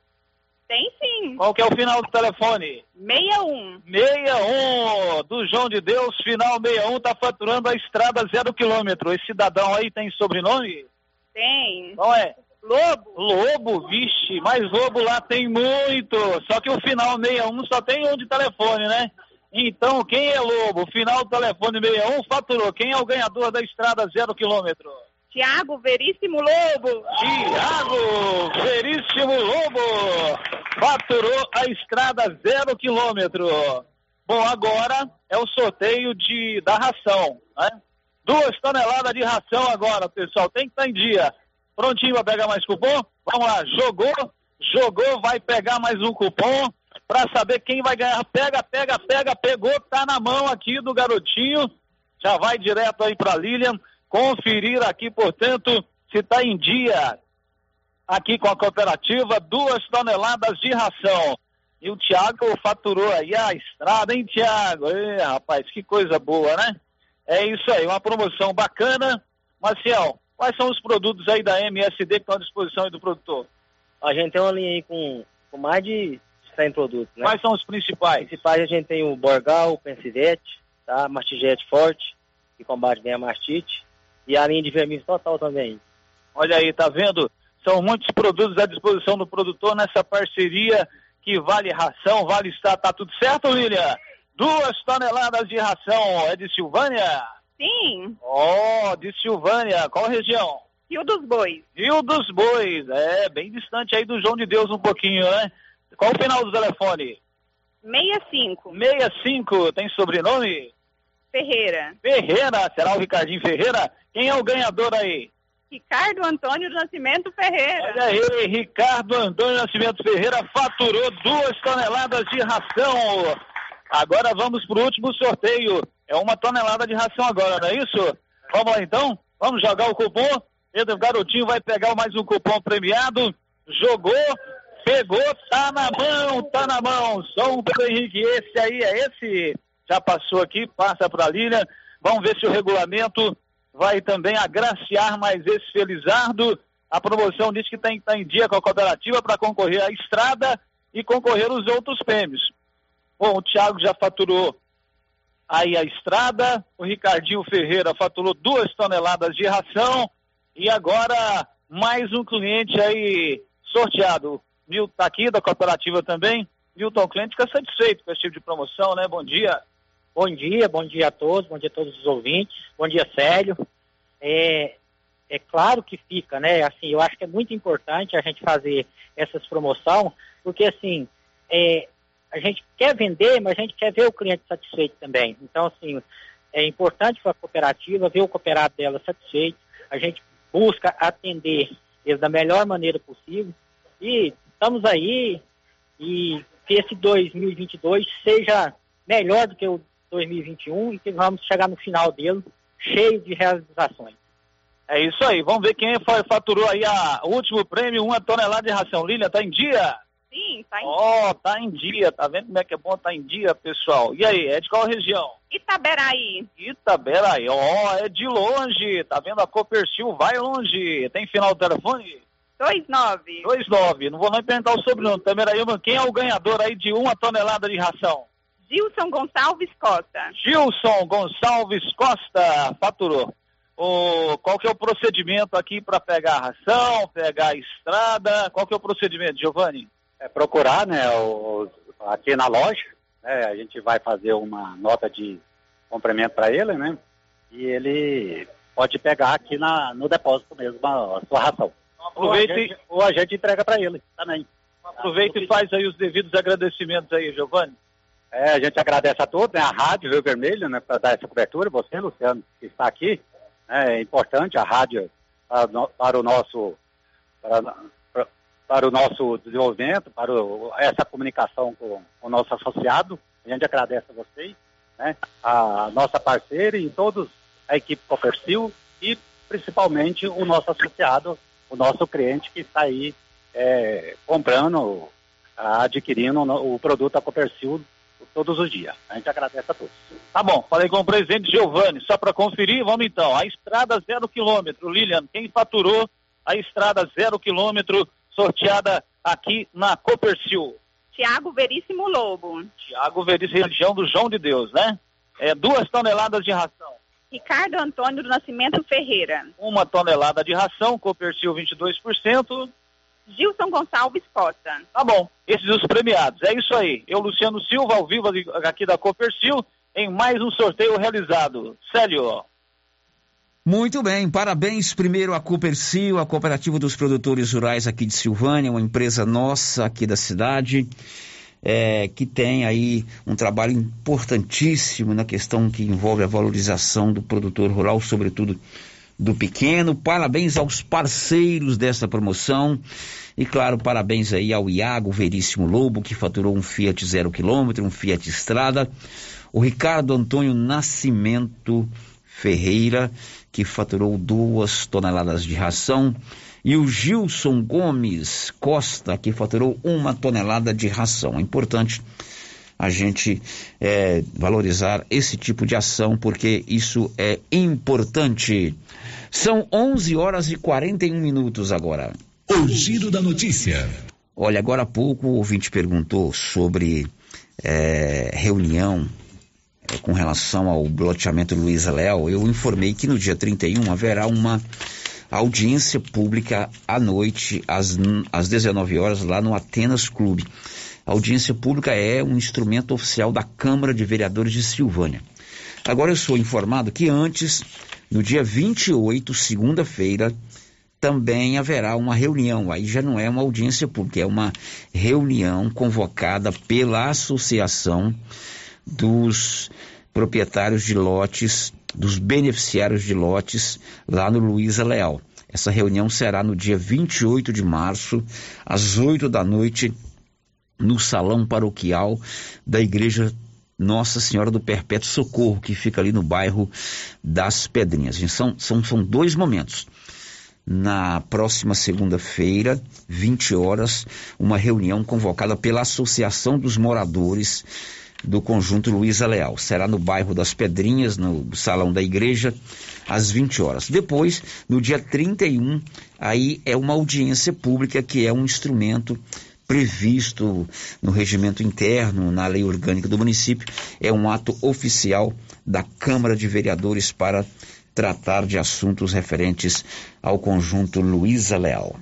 Tem sim. Qual que é o final do telefone? 61. 61. Do João de Deus, final 61, tá faturando a estrada zero quilômetro. Esse cidadão aí tem sobrenome? Tem. Qual é? Lobo. Lobo, vixe, mas Lobo lá tem muito. Só que o final 61 só tem um de telefone, né? Então, quem é Lobo? Final do telefone 61 faturou. Quem é o ganhador da estrada zero quilômetro? Tiago Veríssimo Lobo. Tiago Veríssimo Lobo faturou a estrada zero quilômetro. Bom, agora é o sorteio de, da ração, né? Duas toneladas de ração agora, pessoal. Tem que estar em dia. Prontinho para pegar mais cupom? Vamos lá, jogou, jogou, vai pegar mais um cupom para saber quem vai ganhar. Pega, pega, pega, pegou, tá na mão aqui do garotinho. Já vai direto aí para Lilian conferir aqui, portanto, se está em dia aqui com a cooperativa, duas toneladas de ração. E o Tiago faturou aí a estrada, hein, Tiago? rapaz, que coisa boa, né? É isso aí, uma promoção bacana. Marcial, quais são os produtos aí da MSD que estão à disposição aí do produtor? A gente tem uma linha aí com, com mais de 100 produtos, né? Quais são os principais? Os principais a gente tem o Borgal, o Pensivete, tá? Mastigete Forte, que combate bem a mastite e a linha de verniz total também. Olha aí, tá vendo? São muitos produtos à disposição do produtor nessa parceria que vale ração, vale estar, tá tudo certo, Lília? Duas toneladas de ração, é de Silvânia? Sim. Oh, de Silvânia, qual região? Rio dos Bois. Rio dos Bois, é, bem distante aí do João de Deus um pouquinho, né? Qual o final do telefone? 65. 65, tem sobrenome? Ferreira. Ferreira, será o Ricardinho Ferreira? Quem é o ganhador aí? Ricardo Antônio Nascimento Ferreira. Olha aí, Ricardo Antônio Nascimento Ferreira faturou duas toneladas de ração. Agora vamos para o último sorteio. É uma tonelada de ração agora, não é isso? Vamos lá então? Vamos jogar o cupom. Pedro Garotinho vai pegar mais um cupom premiado. Jogou, pegou, tá na mão, tá na mão. Só um Pedro Henrique, esse aí é esse. Já passou aqui, passa para a Lilian. Vamos ver se o regulamento vai também agraciar mais esse Felizardo. A promoção diz que tem que estar em dia com a cooperativa para concorrer à estrada e concorrer os outros prêmios. Bom, o Thiago já faturou aí a estrada, o Ricardinho Ferreira faturou duas toneladas de ração e agora mais um cliente aí sorteado. Milton tá aqui da cooperativa também. Milton Cliente fica satisfeito com esse tipo de promoção, né? Bom dia. Bom dia, bom dia a todos, bom dia a todos os ouvintes, bom dia, Célio. É, é claro que fica, né? Assim, eu acho que é muito importante a gente fazer essas promoções, porque assim, é, a gente quer vender, mas a gente quer ver o cliente satisfeito também. Então, assim, é importante para a cooperativa ver o cooperado dela satisfeito. A gente busca atender ele da melhor maneira possível. E estamos aí e que esse 2022 seja melhor do que o 2021 e que vamos chegar no final dele cheio de realizações. É isso aí, vamos ver quem foi, faturou aí a, o último prêmio, uma tonelada de ração. Lília, tá em dia? Sim, tá em Ó, tá em dia, tá vendo como é que é bom tá em dia, pessoal? E aí, é de qual região? Itaberaí. Itaberaí, ó, é de longe, tá vendo? A Copercil vai longe. Tem final do telefone? 29. 29, não vou nem perguntar o sobrenome, Itaberaí, mas quem é o ganhador aí de uma tonelada de ração? Gilson Gonçalves Costa. Gilson Gonçalves Costa faturou. O, qual que é o procedimento aqui para pegar a ração, pegar a estrada? Qual que é o procedimento, Giovanni? É procurar, né, o, aqui na loja, né, a gente vai fazer uma nota de complemento para ele, né, e ele pode pegar aqui na, no depósito mesmo a, a sua ração. Aproveita ou a e- gente, ou a gente entrega para ele também. Aproveita e faz aí os devidos agradecimentos aí, Giovanni. É, a gente agradece a todos, né, a Rádio Rio Vermelho, né, para dar essa cobertura, você, Luciano, que está aqui, né, é importante a rádio para, para o nosso para, para- o nosso desenvolvimento, para o- essa comunicação com o nosso associado. A gente agradece a vocês, né, a nossa parceira e todos a equipe Copercil e principalmente o nosso associado, o nosso cliente que está aí é, comprando, adquirindo o produto da Copercil todos os dias. A gente agradece a todos. Tá bom, falei com o presidente Giovanni, só para conferir, vamos então. A estrada zero quilômetro, Lilian, quem faturou a estrada zero quilômetro sorteada aqui na Copercil? Tiago Veríssimo Lobo. Tiago Veríssimo, região do João de Deus, né? É, duas toneladas de ração. Ricardo Antônio do Nascimento Ferreira. Uma tonelada de ração, Copercil 22%. Gilson Gonçalves Costa. Tá bom, esses os premiados. É isso aí. Eu, Luciano Silva, ao vivo aqui da Copercil, em mais um sorteio realizado. Célio. Muito bem, parabéns primeiro à Coopercil, a Cooperativa dos Produtores Rurais aqui de Silvânia, uma empresa nossa aqui da cidade, é, que tem aí um trabalho importantíssimo na questão que envolve a valorização do produtor rural, sobretudo do pequeno. Parabéns aos parceiros dessa promoção. E claro, parabéns aí ao Iago Veríssimo Lobo, que faturou um Fiat zero quilômetro, um Fiat Estrada. O Ricardo Antônio Nascimento Ferreira, que faturou duas toneladas de ração. E o Gilson Gomes Costa, que faturou uma tonelada de ração. É importante a gente é, valorizar esse tipo de ação, porque isso é importante. São 11 horas e 41 minutos agora. O giro da notícia. Olha, agora há pouco o ouvinte perguntou sobre é, reunião é, com relação ao loteamento Luiza Léo. Eu informei que no dia 31 haverá uma audiência pública à noite, às, às 19 horas, lá no Atenas Clube. A audiência pública é um instrumento oficial da Câmara de Vereadores de Silvânia. Agora eu sou informado que antes, no dia 28, segunda-feira, também haverá uma reunião. Aí já não é uma audiência pública, é uma reunião convocada pela Associação dos Proprietários de Lotes, dos Beneficiários de Lotes, lá no Luiza Leal. Essa reunião será no dia 28 de março, às 8 da noite, no salão paroquial da Igreja Nossa Senhora do Perpétuo Socorro, que fica ali no bairro das Pedrinhas. São, são, são dois momentos na próxima segunda-feira, 20 horas, uma reunião convocada pela Associação dos Moradores do Conjunto Luiza Leal. Será no bairro das Pedrinhas, no salão da igreja, às 20 horas. Depois, no dia 31, aí é uma audiência pública que é um instrumento previsto no regimento interno, na lei orgânica do município, é um ato oficial da Câmara de Vereadores para tratar de assuntos referentes ao conjunto Luiza Leal.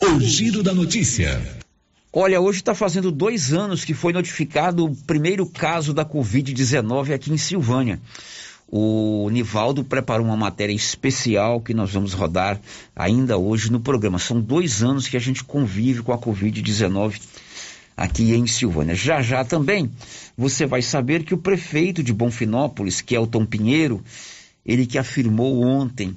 O giro da notícia. Olha, hoje está fazendo dois anos que foi notificado o primeiro caso da Covid-19 aqui em Silvânia. O Nivaldo preparou uma matéria especial que nós vamos rodar ainda hoje no programa. São dois anos que a gente convive com a Covid-19 aqui em Silvânia. Já já também você vai saber que o prefeito de Bonfinópolis, Kelton Pinheiro, ele que afirmou ontem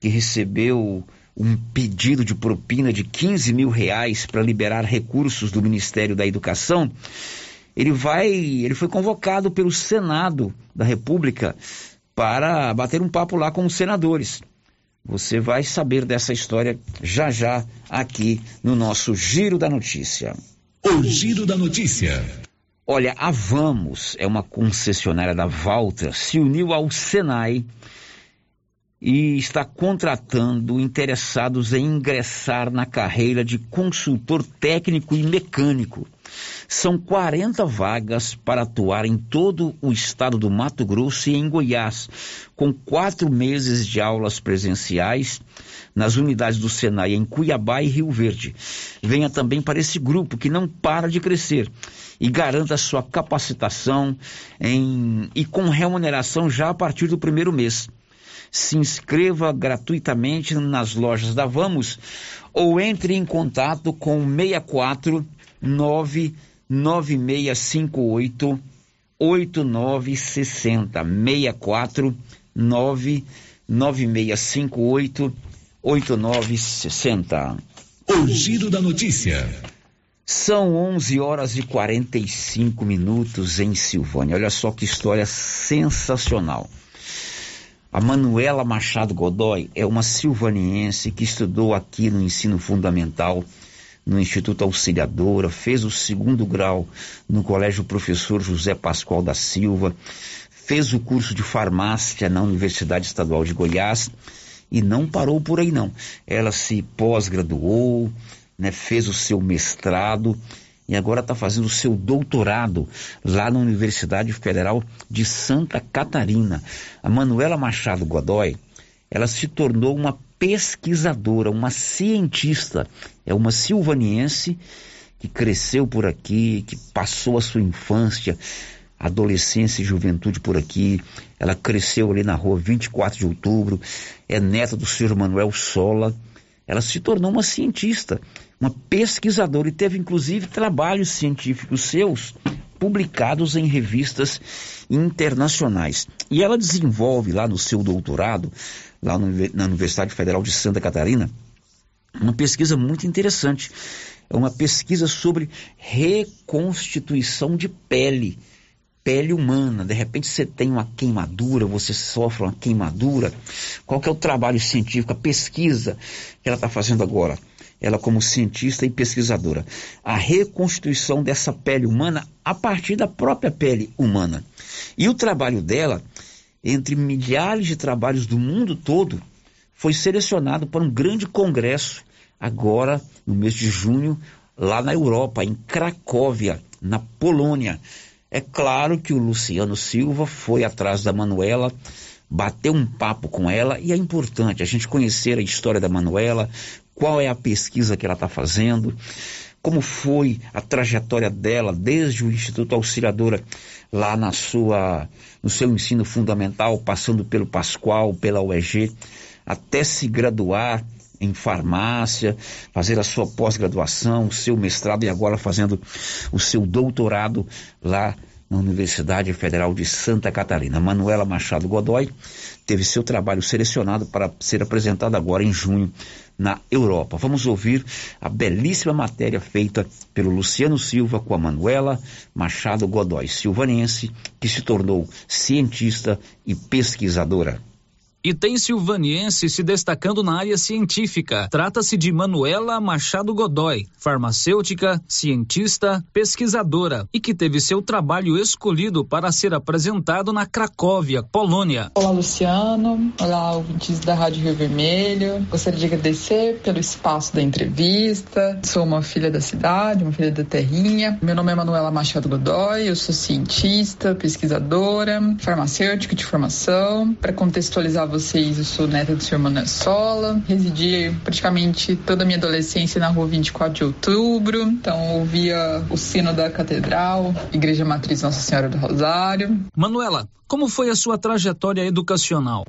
que recebeu um pedido de propina de 15 mil reais para liberar recursos do Ministério da Educação, ele vai, ele foi convocado pelo Senado da República para bater um papo lá com os senadores. Você vai saber dessa história já já aqui no nosso Giro da Notícia. O Giro da Notícia. Olha, a Vamos é uma concessionária da Valtra, se uniu ao Senai e está contratando interessados em ingressar na carreira de consultor técnico e mecânico. São 40 vagas para atuar em todo o estado do Mato Grosso e em Goiás, com quatro meses de aulas presenciais nas unidades do Senai em Cuiabá e Rio Verde. Venha também para esse grupo que não para de crescer e garanta sua capacitação em, e com remuneração já a partir do primeiro mês se inscreva gratuitamente nas lojas da Vamos ou entre em contato com 64 99658 8960 64 99658 8960 O giro da notícia. São 11 horas e 45 minutos em Silvânia. Olha só que história sensacional. A Manuela Machado Godoy é uma silvaniense que estudou aqui no ensino fundamental no Instituto Auxiliadora, fez o segundo grau no Colégio Professor José Pascoal da Silva, fez o curso de farmácia na Universidade Estadual de Goiás e não parou por aí não. Ela se pós-graduou, né, fez o seu mestrado e agora está fazendo o seu doutorado lá na Universidade Federal de Santa Catarina. A Manuela Machado Godoy, ela se tornou uma pesquisadora, uma cientista, é uma silvaniense que cresceu por aqui, que passou a sua infância, adolescência e juventude por aqui. Ela cresceu ali na rua 24 de outubro, é neta do senhor Manuel Sola. Ela se tornou uma cientista uma pesquisadora e teve inclusive trabalhos científicos seus publicados em revistas internacionais. E ela desenvolve lá no seu doutorado, lá no, na Universidade Federal de Santa Catarina, uma pesquisa muito interessante. É uma pesquisa sobre reconstituição de pele, pele humana. De repente você tem uma queimadura, você sofre uma queimadura. Qual que é o trabalho científico, a pesquisa que ela está fazendo agora? ela como cientista e pesquisadora, a reconstituição dessa pele humana a partir da própria pele humana. E o trabalho dela, entre milhares de trabalhos do mundo todo, foi selecionado para um grande congresso agora no mês de junho lá na Europa, em Cracóvia, na Polônia. É claro que o Luciano Silva foi atrás da Manuela, bateu um papo com ela e é importante a gente conhecer a história da Manuela, qual é a pesquisa que ela está fazendo, como foi a trajetória dela desde o Instituto Auxiliadora lá na sua, no seu ensino fundamental, passando pelo Pascoal, pela UEG, até se graduar em farmácia, fazer a sua pós-graduação, o seu mestrado e agora fazendo o seu doutorado lá na Universidade Federal de Santa Catarina. Manuela Machado Godoy teve seu trabalho selecionado para ser apresentado agora em junho na Europa. Vamos ouvir a belíssima matéria feita pelo Luciano Silva com a Manuela Machado Godoy, silvanense, que se tornou cientista e pesquisadora. E tem silvaniense se destacando na área científica. Trata-se de Manuela Machado Godoy, farmacêutica, cientista, pesquisadora e que teve seu trabalho escolhido para ser apresentado na Cracóvia, Polônia. Olá, Luciano. Olá, ouvintes da Rádio Rio Vermelho. Gostaria de agradecer pelo espaço da entrevista. Sou uma filha da cidade, uma filha da terrinha. Meu nome é Manuela Machado Godoy, eu sou cientista, pesquisadora, farmacêutica de formação. Para contextualizar vocês, eu sou neta do senhor Manuel Sola, residi praticamente toda a minha adolescência na rua 24 de outubro, então ouvia o sino da catedral, Igreja Matriz Nossa Senhora do Rosário. Manuela, como foi a sua trajetória educacional?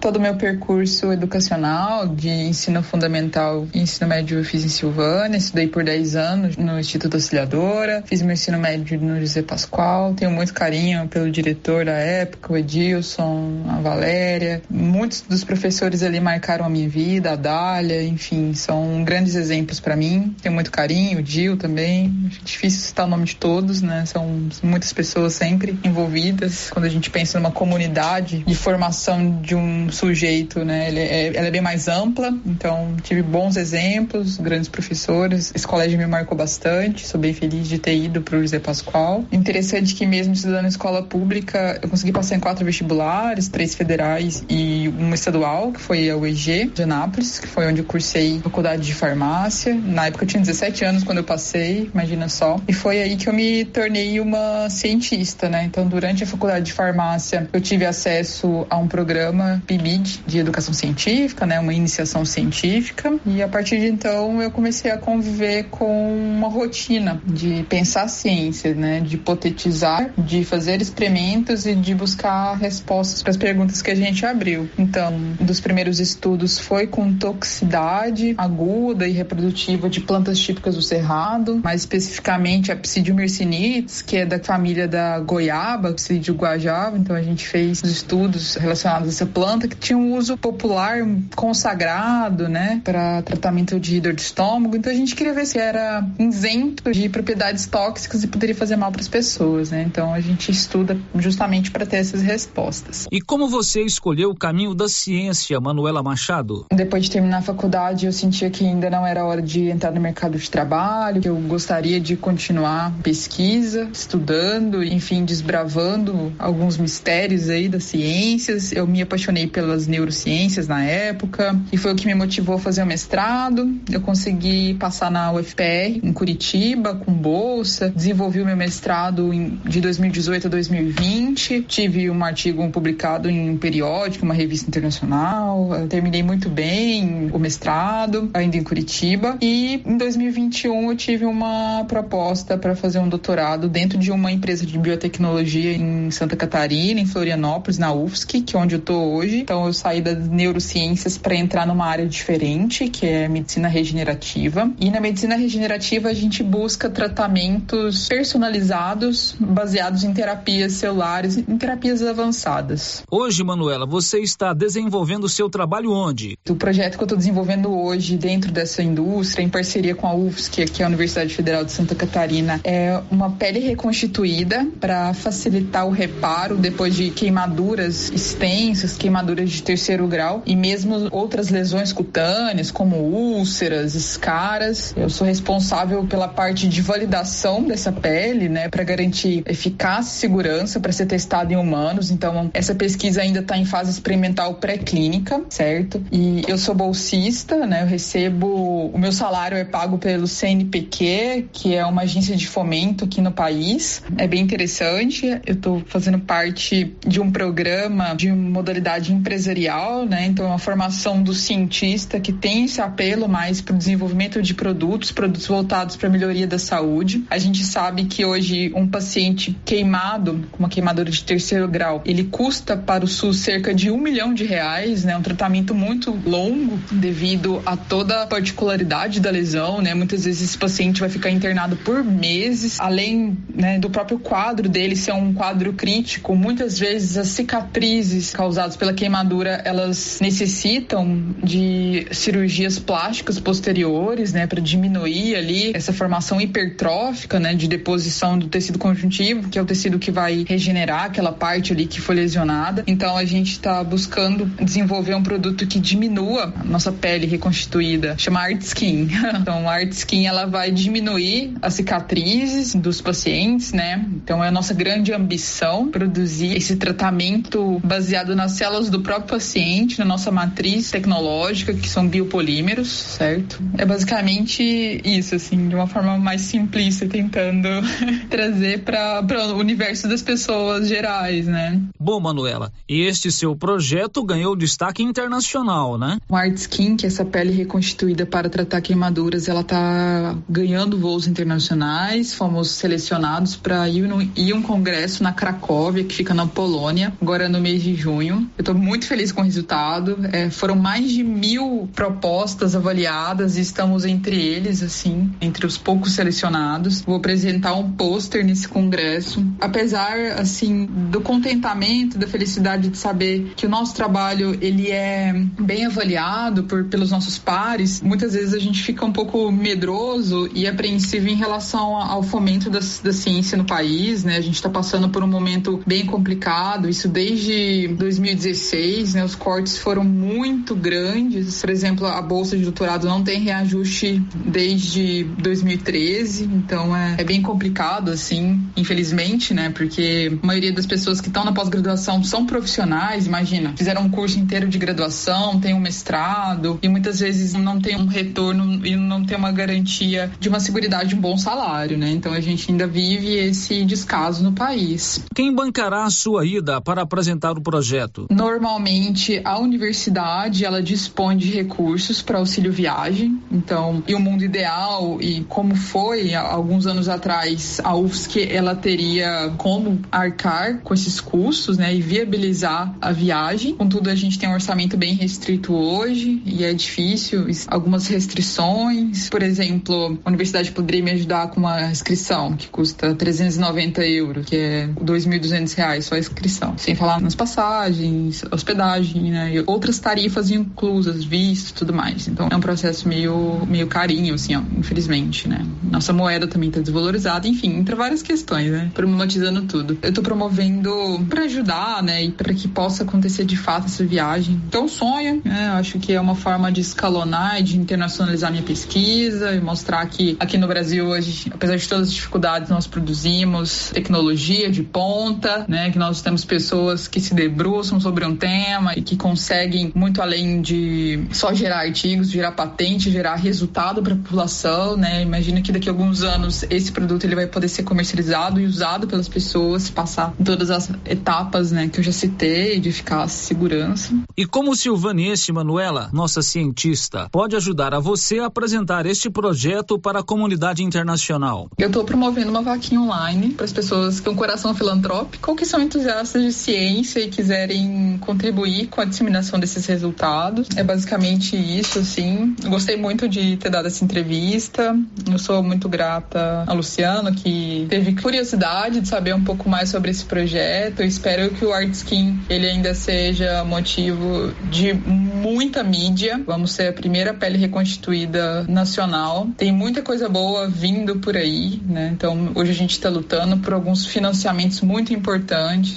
Todo o meu percurso educacional de ensino fundamental e ensino médio eu fiz em Silvânia, estudei por 10 anos no Instituto Auxiliadora, fiz meu ensino médio no José Pascoal, tenho muito carinho pelo diretor da época, o Edilson, a Valéria, muitos dos professores ali marcaram a minha vida, a Dália, enfim, são grandes exemplos para mim. Tenho muito carinho, o Gil também. Difícil citar o nome de todos, né? São muitas pessoas sempre envolvidas. Quando a gente pensa numa comunidade de formação de um sujeito, né? É, ela é bem mais ampla, então tive bons exemplos, grandes professores. Esse colégio me marcou bastante, sou bem feliz de ter ido para o José Pascoal. Interessante que mesmo estudando em escola pública, eu consegui passar em quatro vestibulares, três federais e um estadual, que foi a UEG de Anápolis, que foi onde eu cursei faculdade de farmácia. Na época eu tinha 17 anos quando eu passei, imagina só. E foi aí que eu me tornei uma cientista, né? Então, durante a faculdade de farmácia, eu tive acesso a um programa PIBID de educação científica, né? Uma iniciação científica. E a partir de então, eu comecei a conviver com uma rotina de pensar ciência, né? De hipotetizar, de fazer experimentos e de buscar respostas para as perguntas que a gente abriu. Então, um dos primeiros estudos foi com toxicidade aguda e reprodutiva de plantas típicas do cerrado, mais especificamente a Psidium myrsinites, que é da família da goiaba, Psidio guajava. Então, a gente fez os estudos relacionados a essa planta que tinha um uso popular consagrado, né, para tratamento de dor de estômago. Então, a gente queria ver se era isento de propriedades tóxicas e poderia fazer mal para as pessoas, né? Então, a gente estuda justamente para ter essas respostas. E como você escolheu o caminho da ciência, Manuela Machado? Depois de terminar a faculdade, eu sentia que ainda não era hora de entrar no mercado de trabalho, que eu gostaria de continuar pesquisa, estudando, enfim, desbravando alguns mistérios aí das ciências. Eu me apaixonei pelas neurociências na época e foi o que me motivou a fazer o mestrado. Eu consegui passar na UFPR em Curitiba com bolsa, desenvolvi o meu mestrado em, de 2018 a 2020, tive um artigo publicado em um periódico, uma revista internacional, eu terminei muito bem o mestrado, ainda em Curitiba, e em 2021 eu tive uma proposta para fazer um doutorado dentro de uma empresa de biotecnologia em Santa Catarina, em Florianópolis, na UFSC, que é onde eu tô hoje. Então eu saí das neurociências para entrar numa área diferente, que é medicina regenerativa. E na medicina regenerativa a gente busca tratamentos personalizados baseados em terapias celulares, em terapias avançadas. Hoje, Manuela, você está desenvolvendo o seu trabalho onde? O projeto que eu estou desenvolvendo hoje dentro dessa indústria, em parceria com a UFSC, que é a Universidade Federal de Santa Catarina, é uma pele reconstituída para facilitar o reparo depois de queimaduras extensas, queimaduras de terceiro grau e mesmo outras lesões cutâneas, como úlceras, escaras. Eu sou responsável pela parte de validação dessa pele, né, para garantir eficácia e segurança para ser testado em humanos. Então, essa pesquisa ainda está em fase experimental pré-clínica, certo? E eu sou bolsista, né? Eu recebo o meu salário é pago pelo CNPq, que é uma agência de fomento aqui no país. É bem interessante. Eu estou fazendo parte de um programa de modalidade empresarial, né? Então, uma formação do cientista que tem esse apelo mais para o desenvolvimento de produtos, produtos voltados para a melhoria da saúde. A gente sabe que hoje um paciente queimado, uma queimadura de terceiro grau, ele custa para o SUS cerca de um milhão de reais, né? Um tratamento muito longo devido a toda a particularidade da lesão, né? Muitas vezes esse paciente vai ficar internado por meses, além né, do próprio quadro dele ser um quadro crítico. Muitas vezes as cicatrizes causadas pela queimadura elas necessitam de cirurgias plásticas posteriores, né, para diminuir ali essa formação hipertrófica, né, de deposição do tecido conjuntivo, que é o tecido que vai regenerar aquela parte ali que foi lesionada. Então a gente está buscando desenvolver um produto que diminua a nossa pele reconstituída, chama Art Skin. *laughs* então a Art Skin ela vai diminuir as cicatrizes dos pacientes, né? Então é a nossa grande ambição produzir esse tratamento baseado nas células do próprio paciente, na nossa matriz tecnológica, que são biopolímeros, certo? É basicamente isso, assim, de uma forma mais simplista, tentando *laughs* trazer para o universo das pessoas gerais, né? Bom, Manuela, este seu projeto ganhou destaque internacional, né? O Art Skin, que é essa pele reconstituída para tratar queimaduras, ela tá ganhando voos internacionais. Fomos selecionados para ir, ir um congresso na Cracóvia, que fica na Polônia, agora no mês de junho. Eu estou muito feliz com o resultado. É, foram mais de mil propostas avaliadas e estamos entre eles, assim, entre os poucos selecionados. Vou apresentar um pôster nesse congresso. Apesar, assim, do contentamento, da felicidade de saber que o nosso trabalho ele é bem avaliado por, pelos nossos pares, muitas vezes a gente fica um pouco medroso e apreensivo em relação ao fomento da ciência no país, né? A gente está passando por um momento bem complicado, isso desde 2016, né? Os cortes foram muito grandes. Por exemplo, a bolsa de doutorado não tem reajuste desde 2013, então é, é bem complicado, assim, infelizmente, né? Porque a maioria das pessoas que estão na pós-graduação são profissionais, imagina, fizeram um curso inteiro de graduação, tem um mestrado e muitas vezes não tem um retorno e não tem uma garantia de uma segurança de um bom salário, né? Então a gente ainda vive esse descaso no país. Quem bancará a sua ida para apresentar o projeto? Normalmente a universidade ela dispõe de recursos para auxílio viagem. Então, e o mundo ideal e como foi alguns anos atrás, a UFSC ela teria como arcar com esses custos, né, e viabilizar a viagem. Contudo, a gente tem um orçamento bem restrito hoje e é difícil algumas restrições. Por exemplo, a universidade poderia me ajudar com uma inscrição que custa 390 euros, que é 2.200 reais só a inscrição, sem falar nas passagens, hospedagem, né, e outras tarifas inclusas, visto, tudo mais. Então é um processo meio meio carinho, assim, ó, infelizmente, né. Nossa moeda também está desvalorizada, enfim, entre várias questões, né, problematizando tudo. Eu estou promovendo para ajudar, né, e para que possa acontecer de fato essa viagem. Então sonho, né, acho que é uma forma de escalonar e de internacionalizar minha pesquisa e mostrar que aqui no Brasil hoje, apesar de todas as dificuldades, nós produzimos tecnologia de ponta, né? Que nós temos pessoas que se debruçam sobre um tema e que conseguem muito além de só gerar artigos, gerar patente, gerar resultado para a população, né? Imagina que daqui a alguns anos esse produto ele vai poder ser comercializado e usado pelas pessoas, passar todas as etapas, né? Que eu já citei de eficácia, segurança. E como Silvaniense Manuela, nossa cientista, pode ajudar a você a apresentar este projeto para a comunidade internacional? Eu estou promovendo uma vaquinha online para as pessoas que têm um coração filantrópico que são entusiastas de ciência e quiserem contribuir com a disseminação desses resultados. É basicamente isso, assim. Gostei muito de ter dado essa entrevista. Eu sou muito grata a Luciano, que teve curiosidade de saber um pouco mais sobre esse projeto. Eu espero que o Artskin ele ainda seja motivo de muita mídia. Vamos ser a primeira pele reconstituída nacional. Tem muita coisa boa vindo por aí, né? Então, hoje a gente está lutando por alguns financiamentos muito importantes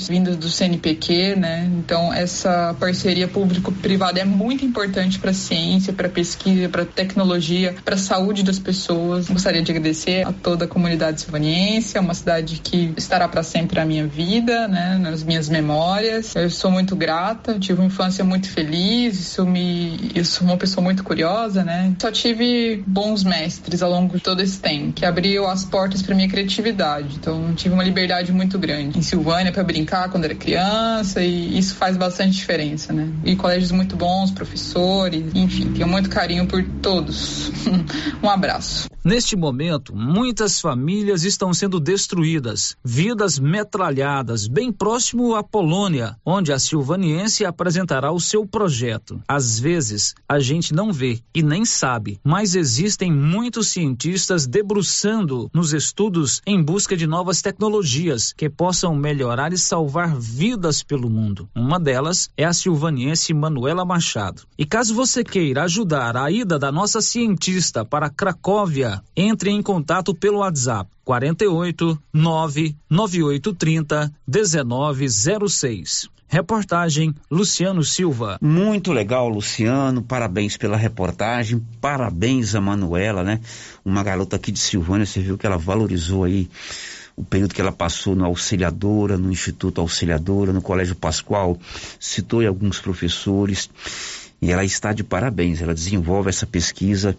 vindos do CNPq, né? Então, essa parceria público-privada é muito importante para a ciência, para a pesquisa, para a tecnologia, para a saúde das pessoas. Gostaria de agradecer a toda a comunidade silvaniense, é uma cidade que estará para sempre na minha vida, né? Nas minhas memórias. Eu sou muito grata, tive uma infância muito feliz, isso me eu sou uma pessoa muito curiosa, né? Só tive bons mestres ao longo de todo esse tempo, que abriu as portas para minha criatividade. Então, tive uma liberdade muito grande em Silvânia para brincar quando era criança e isso faz bastante diferença, né? E colégios muito bons, professores, enfim, tenho muito carinho por todos. *laughs* um abraço. Neste momento, muitas famílias estão sendo destruídas, vidas metralhadas, bem próximo à Polônia, onde a silvaniense apresentará o seu projeto. Às vezes, a gente não vê e nem sabe, mas existem muitos cientistas debruçando nos estudos em busca de novas tecnologias que possam melhorar e salvar vidas pelo mundo. Uma delas é a silvaniense Manuela Machado. E caso você queira ajudar a ida da nossa cientista para Cracóvia, entre em contato pelo WhatsApp 48 99830 1906. Reportagem Luciano Silva. Muito legal, Luciano. Parabéns pela reportagem. Parabéns a Manuela, né? Uma garota aqui de Silvânia, você viu que ela valorizou aí o período que ela passou na Auxiliadora, no Instituto Auxiliadora, no Colégio Pascoal, citou alguns professores. E ela está de parabéns, ela desenvolve essa pesquisa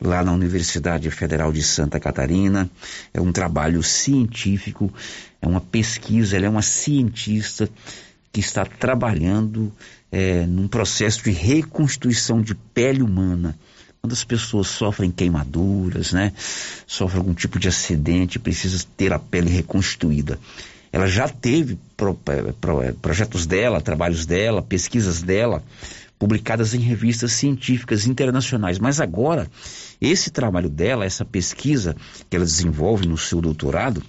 lá na Universidade Federal de Santa Catarina. É um trabalho científico, é uma pesquisa, ela é uma cientista que está trabalhando é, num processo de reconstituição de pele humana. Quando as pessoas sofrem queimaduras, né, sofrem algum tipo de acidente, precisa ter a pele reconstituída. Ela já teve pro, pro, projetos dela, trabalhos dela, pesquisas dela, publicadas em revistas científicas internacionais. Mas agora, esse trabalho dela, essa pesquisa que ela desenvolve no seu doutorado,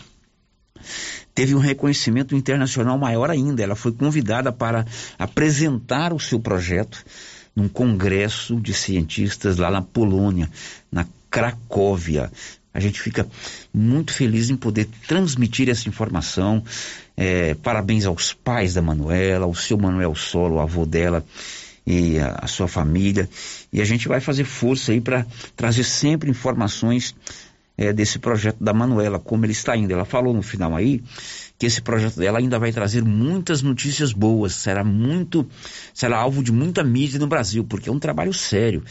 teve um reconhecimento internacional maior ainda. Ela foi convidada para apresentar o seu projeto num congresso de cientistas lá na Polônia, na Cracóvia. A gente fica muito feliz em poder transmitir essa informação. É, parabéns aos pais da Manuela, ao seu Manuel Solo, o avô dela e a, a sua família. E a gente vai fazer força aí para trazer sempre informações é, desse projeto da Manuela, como ele está indo. Ela falou no final aí que esse projeto dela ainda vai trazer muitas notícias boas, será muito, será alvo de muita mídia no Brasil, porque é um trabalho sério.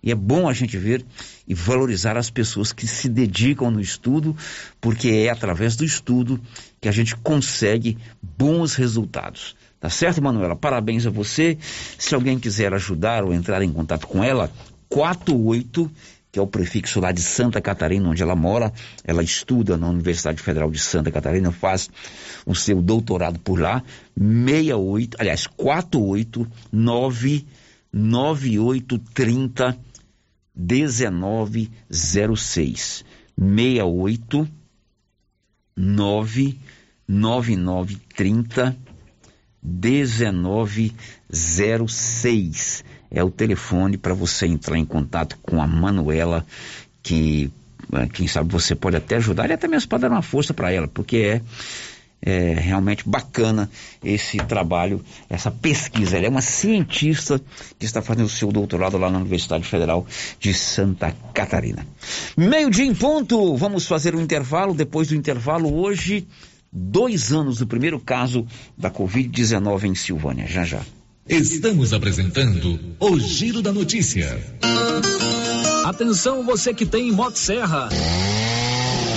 E é bom a gente ver e valorizar as pessoas que se dedicam no estudo, porque é através do estudo que a gente consegue bons resultados. Tá certo, Manuela? Parabéns a você. Se alguém quiser ajudar ou entrar em contato com ela, 48 que é o prefixo lá de Santa Catarina, onde ela mora. Ela estuda na Universidade Federal de Santa Catarina, faz o seu doutorado por lá. 68, aliás, 489 9830 1906. 68 99930 1906 é o telefone para você entrar em contato com a Manuela, que eh, quem sabe você pode até ajudar e até mesmo para dar uma força para ela, porque é, é, realmente bacana esse trabalho, essa pesquisa. Ela é uma cientista que está fazendo o seu doutorado lá na Universidade Federal de Santa Catarina. Meio-dia em ponto, vamos fazer um intervalo. Depois do intervalo, hoje, dois anos do primeiro caso da Covid-19 em Silvânia. Já já. Estamos apresentando o Giro da Notícia. Atenção você que tem Motosserra.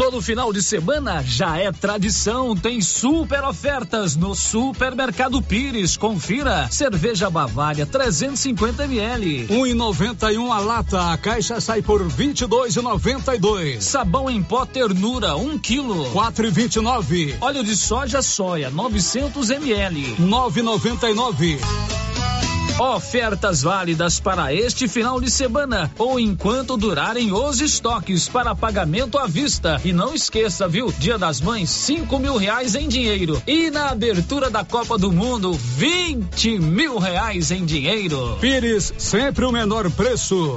Todo final de semana já é tradição, tem super ofertas no Supermercado Pires. Confira: cerveja Bavária 350 ml, 1,91 a lata, a caixa sai por 22,92. Sabão em pó Ternura 1 kg, 4,29. Óleo de soja soia 900 ml, 9,99. Ofertas válidas para este final de semana ou enquanto durarem os estoques para pagamento à vista. E não esqueça, viu? Dia das Mães, cinco mil reais em dinheiro. E na abertura da Copa do Mundo, 20 mil reais em dinheiro. Pires, sempre o menor preço.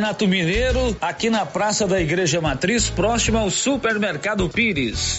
Artesanato Mineiro, aqui na Praça da Igreja Matriz, próxima ao Supermercado Pires.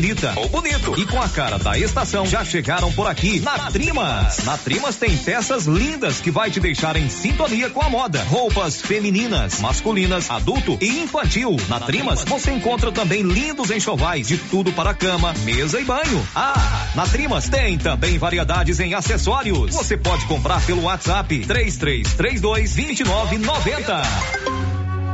bonita ou bonito e com a cara da estação já chegaram por aqui na Trimas. Na Trimas tem peças lindas que vai te deixar em sintonia com a moda. Roupas femininas, masculinas, adulto e infantil. Na Trimas você encontra também lindos enxovais de tudo para cama, mesa e banho. Ah, na Trimas tem também variedades em acessórios. Você pode comprar pelo WhatsApp 3332 2990.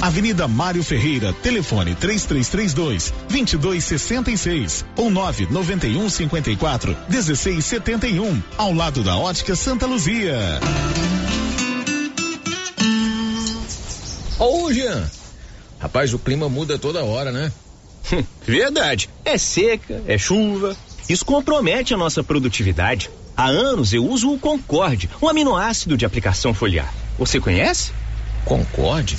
Avenida Mário Ferreira, telefone 3332 2266 ou 991 54 1671, ao lado da Ótica Santa Luzia. Ô, Jean, rapaz, o clima muda toda hora, né? Verdade. É seca, é chuva. Isso compromete a nossa produtividade. Há anos eu uso o Concorde, um aminoácido de aplicação foliar. Você conhece? Concorde?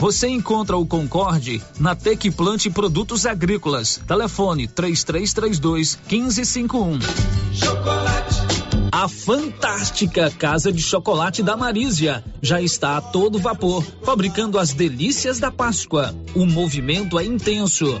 Você encontra o Concorde na Tec Plante Produtos Agrícolas. Telefone 3332 1551. Chocolate. A fantástica Casa de Chocolate da Marísia já está a todo vapor, fabricando as delícias da Páscoa. O movimento é intenso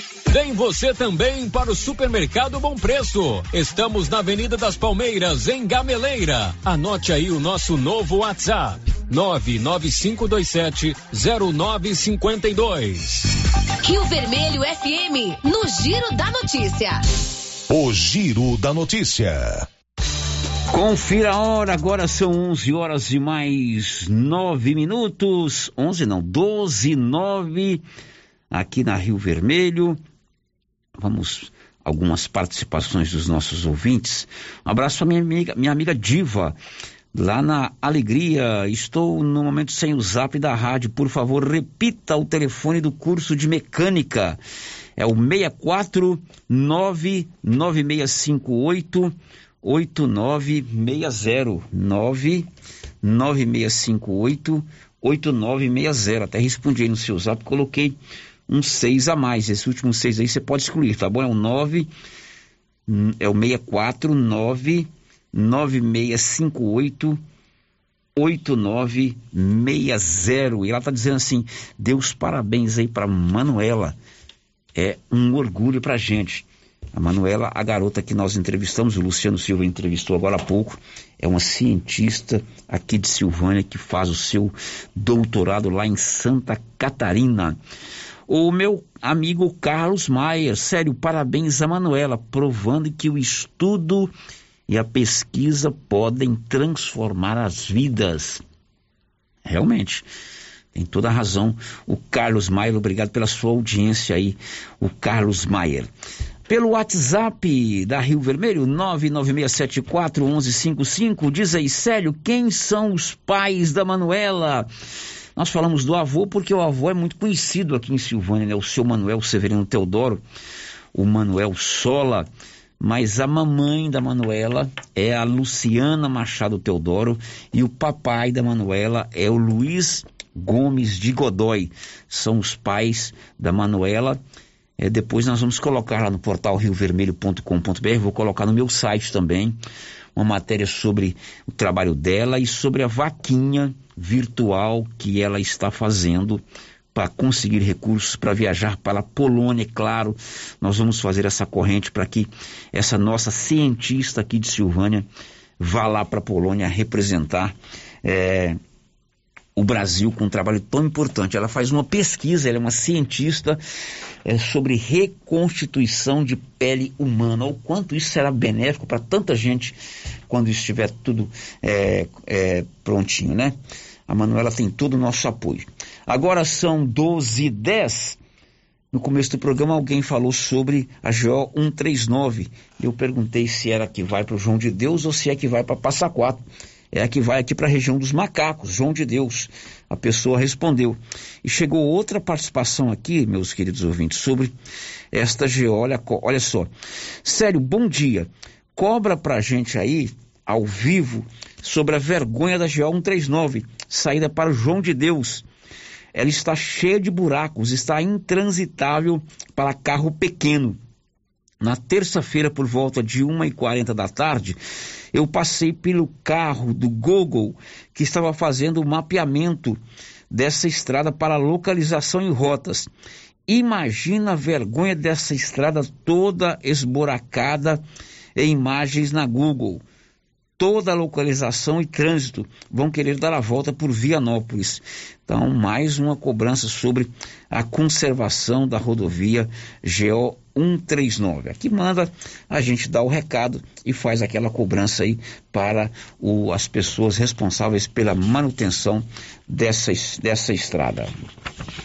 Vem você também para o Supermercado Bom Preço. Estamos na Avenida das Palmeiras, em Gameleira. Anote aí o nosso novo WhatsApp: 995270952. Rio Vermelho FM, no Giro da Notícia. O Giro da Notícia. Confira a hora, agora são 11 horas e mais 9 minutos. 11 não, 12 9 aqui na Rio Vermelho. Vamos algumas participações dos nossos ouvintes. Um abraço para minha amiga, minha amiga Diva, lá na Alegria. Estou no momento sem o zap da rádio. Por favor, repita o telefone do curso de mecânica. É o 649 9658 8960 99658 8960. Até respondi aí no seu zap, coloquei um 6 a mais. Esse último 6 aí você pode excluir, tá bom? É o 9, é o 649 9658 8960. E ela tá dizendo assim: Deus parabéns aí para Manuela. É um orgulho pra gente. A Manuela, a garota que nós entrevistamos, o Luciano Silva entrevistou agora há pouco, é uma cientista aqui de Silvânia que faz o seu doutorado lá em Santa Catarina. O meu amigo Carlos Maia, sério, parabéns a Manuela, provando que o estudo e a pesquisa podem transformar as vidas. Realmente, tem toda a razão. O Carlos Maier, obrigado pela sua audiência aí, o Carlos Maier. Pelo WhatsApp da Rio Vermelho, 996741155, diz aí, Célio, quem são os pais da Manuela? Nós falamos do avô porque o avô é muito conhecido aqui em Silvânia, né? O seu Manuel Severino Teodoro, o Manuel Sola, mas a mamãe da Manuela é a Luciana Machado Teodoro e o papai da Manuela é o Luiz Gomes de Godoy. São os pais da Manuela é, depois nós vamos colocar lá no portal riovermelho.com.br, vou colocar no meu site também uma matéria sobre o trabalho dela e sobre a vaquinha virtual que ela está fazendo para conseguir recursos para viajar para a Polônia, é claro. Nós vamos fazer essa corrente para que essa nossa cientista aqui de Silvânia vá lá para a Polônia representar é, o Brasil com um trabalho tão importante. Ela faz uma pesquisa, ela é uma cientista é, sobre reconstituição de pele humana. O quanto isso será benéfico para tanta gente quando estiver tudo é, é, prontinho, né? A Manuela tem todo o nosso apoio. Agora são 12 h 10 no começo do programa alguém falou sobre a GO 139. Eu perguntei se era que vai para o João de Deus ou se é que vai para Passa Quatro é a que vai aqui para a região dos macacos, João de Deus. A pessoa respondeu. E chegou outra participação aqui, meus queridos ouvintes, sobre esta geolha. Olha só. Sério, bom dia. Cobra pra gente aí, ao vivo, sobre a vergonha da GO 139, saída para o João de Deus. Ela está cheia de buracos, está intransitável para carro pequeno. Na terça-feira, por volta de 1h40 da tarde, eu passei pelo carro do Google que estava fazendo o mapeamento dessa estrada para localização em rotas. Imagina a vergonha dessa estrada toda esburacada em imagens na Google. Toda a localização e trânsito vão querer dar a volta por Vianópolis. Então, mais uma cobrança sobre a conservação da rodovia GO 139. Aqui manda a gente dar o recado e faz aquela cobrança aí para o, as pessoas responsáveis pela manutenção dessa, dessa estrada.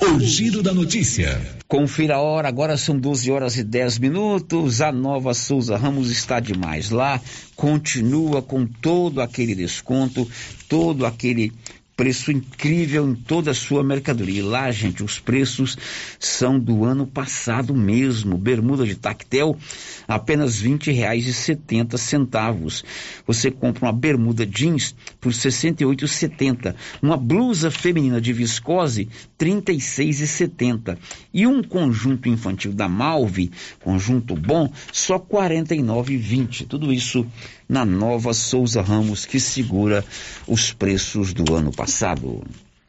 O giro da notícia. Confira a hora, agora são 12 horas e 10 minutos. A nova Souza Ramos está demais lá, continua com todo aquele desconto, todo aquele preço incrível em toda a sua mercadoria. E lá, gente, os preços são do ano passado mesmo. Bermuda de tactel, apenas R$ 20,70. Você compra uma bermuda jeans por R$ 68,70. Uma blusa feminina de viscose, R$ 36,70. E um conjunto infantil da Malve, conjunto bom, só R$ 49,20. Tudo isso na nova Souza Ramos, que segura os preços do ano passado.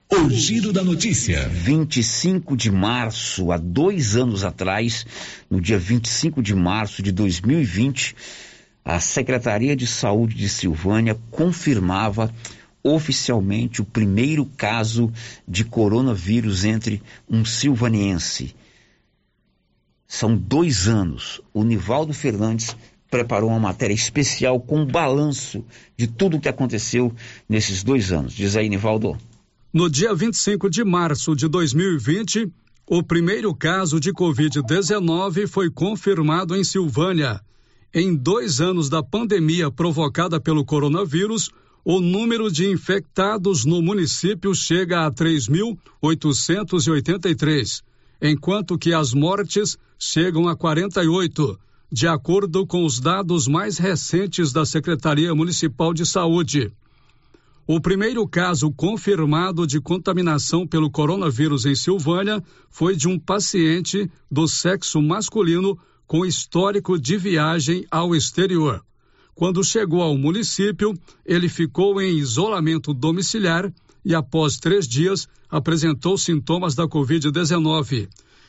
O giro da notícia. 25 de março, há dois anos atrás, no dia 25 de março de 2020, a Secretaria de Saúde de Silvânia confirmava oficialmente o primeiro caso de coronavírus entre um silvaniense. São dois anos. O Nivaldo Fernandes preparou uma matéria especial com um balanço de tudo o que aconteceu nesses dois anos. Diz aí, Nivaldo. No dia 25 de março de 2020, o primeiro caso de Covid-19 foi confirmado em Silvânia. Em dois anos da pandemia provocada pelo coronavírus, o número de infectados no município chega a 3.883, enquanto que as mortes chegam a 48, de acordo com os dados mais recentes da Secretaria Municipal de Saúde. O primeiro caso confirmado de contaminação pelo coronavírus em Silvânia foi de um paciente do sexo masculino com histórico de viagem ao exterior. Quando chegou ao município, ele ficou em isolamento domiciliar e, após três dias, apresentou sintomas da Covid-19.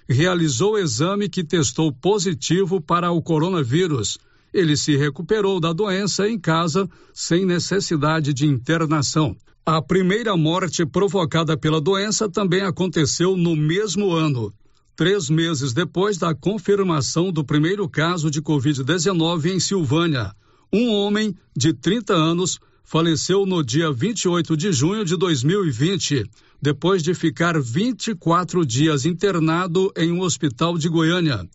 Realizou o exame que testou positivo para o coronavírus. Ele se recuperou da doença em casa, sem necessidade de internação. A primeira morte provocada pela doença também aconteceu no mesmo ano três meses depois da confirmação do primeiro caso de Covid-19 em Silvânia. Um homem de 30 anos faleceu no dia 28 de junho de 2020, depois de ficar 24 dias internado em um hospital de Goiânia.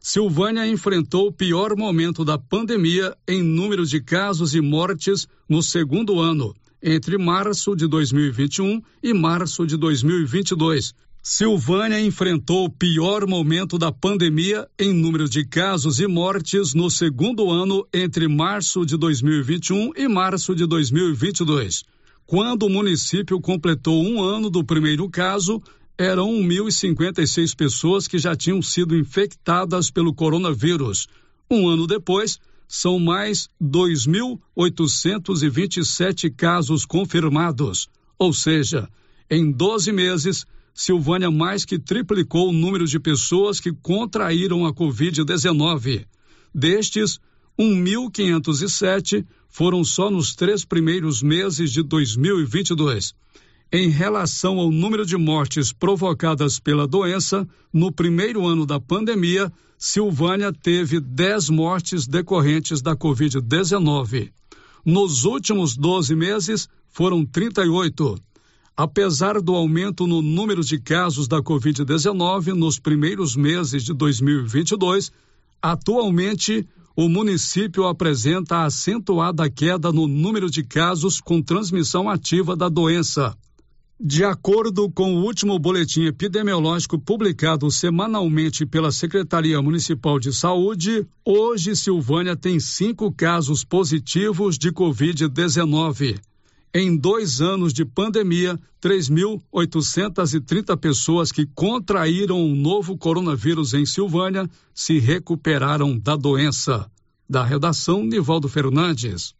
Silvânia enfrentou o pior momento da pandemia em número de casos e mortes no segundo ano, entre março de 2021 e março de 2022, Silvânia enfrentou o pior momento da pandemia em número de casos e mortes no segundo ano entre março de 2021 e março de 2022. Quando o município completou um ano do primeiro caso, eram 1.056 pessoas que já tinham sido infectadas pelo coronavírus. Um ano depois, são mais 2.827 casos confirmados, ou seja, em 12 meses, Silvânia mais que triplicou o número de pessoas que contraíram a Covid-19. Destes, 1.507 foram só nos três primeiros meses de 2022. Em relação ao número de mortes provocadas pela doença, no primeiro ano da pandemia, Silvânia teve 10 mortes decorrentes da Covid-19. Nos últimos 12 meses, foram 38. Apesar do aumento no número de casos da Covid-19 nos primeiros meses de 2022, atualmente o município apresenta acentuada queda no número de casos com transmissão ativa da doença. De acordo com o último boletim epidemiológico publicado semanalmente pela Secretaria Municipal de Saúde, hoje Silvânia tem cinco casos positivos de Covid-19. Em dois anos de pandemia, 3.830 pessoas que contraíram o novo coronavírus em Silvânia se recuperaram da doença. Da redação, Nivaldo Fernandes.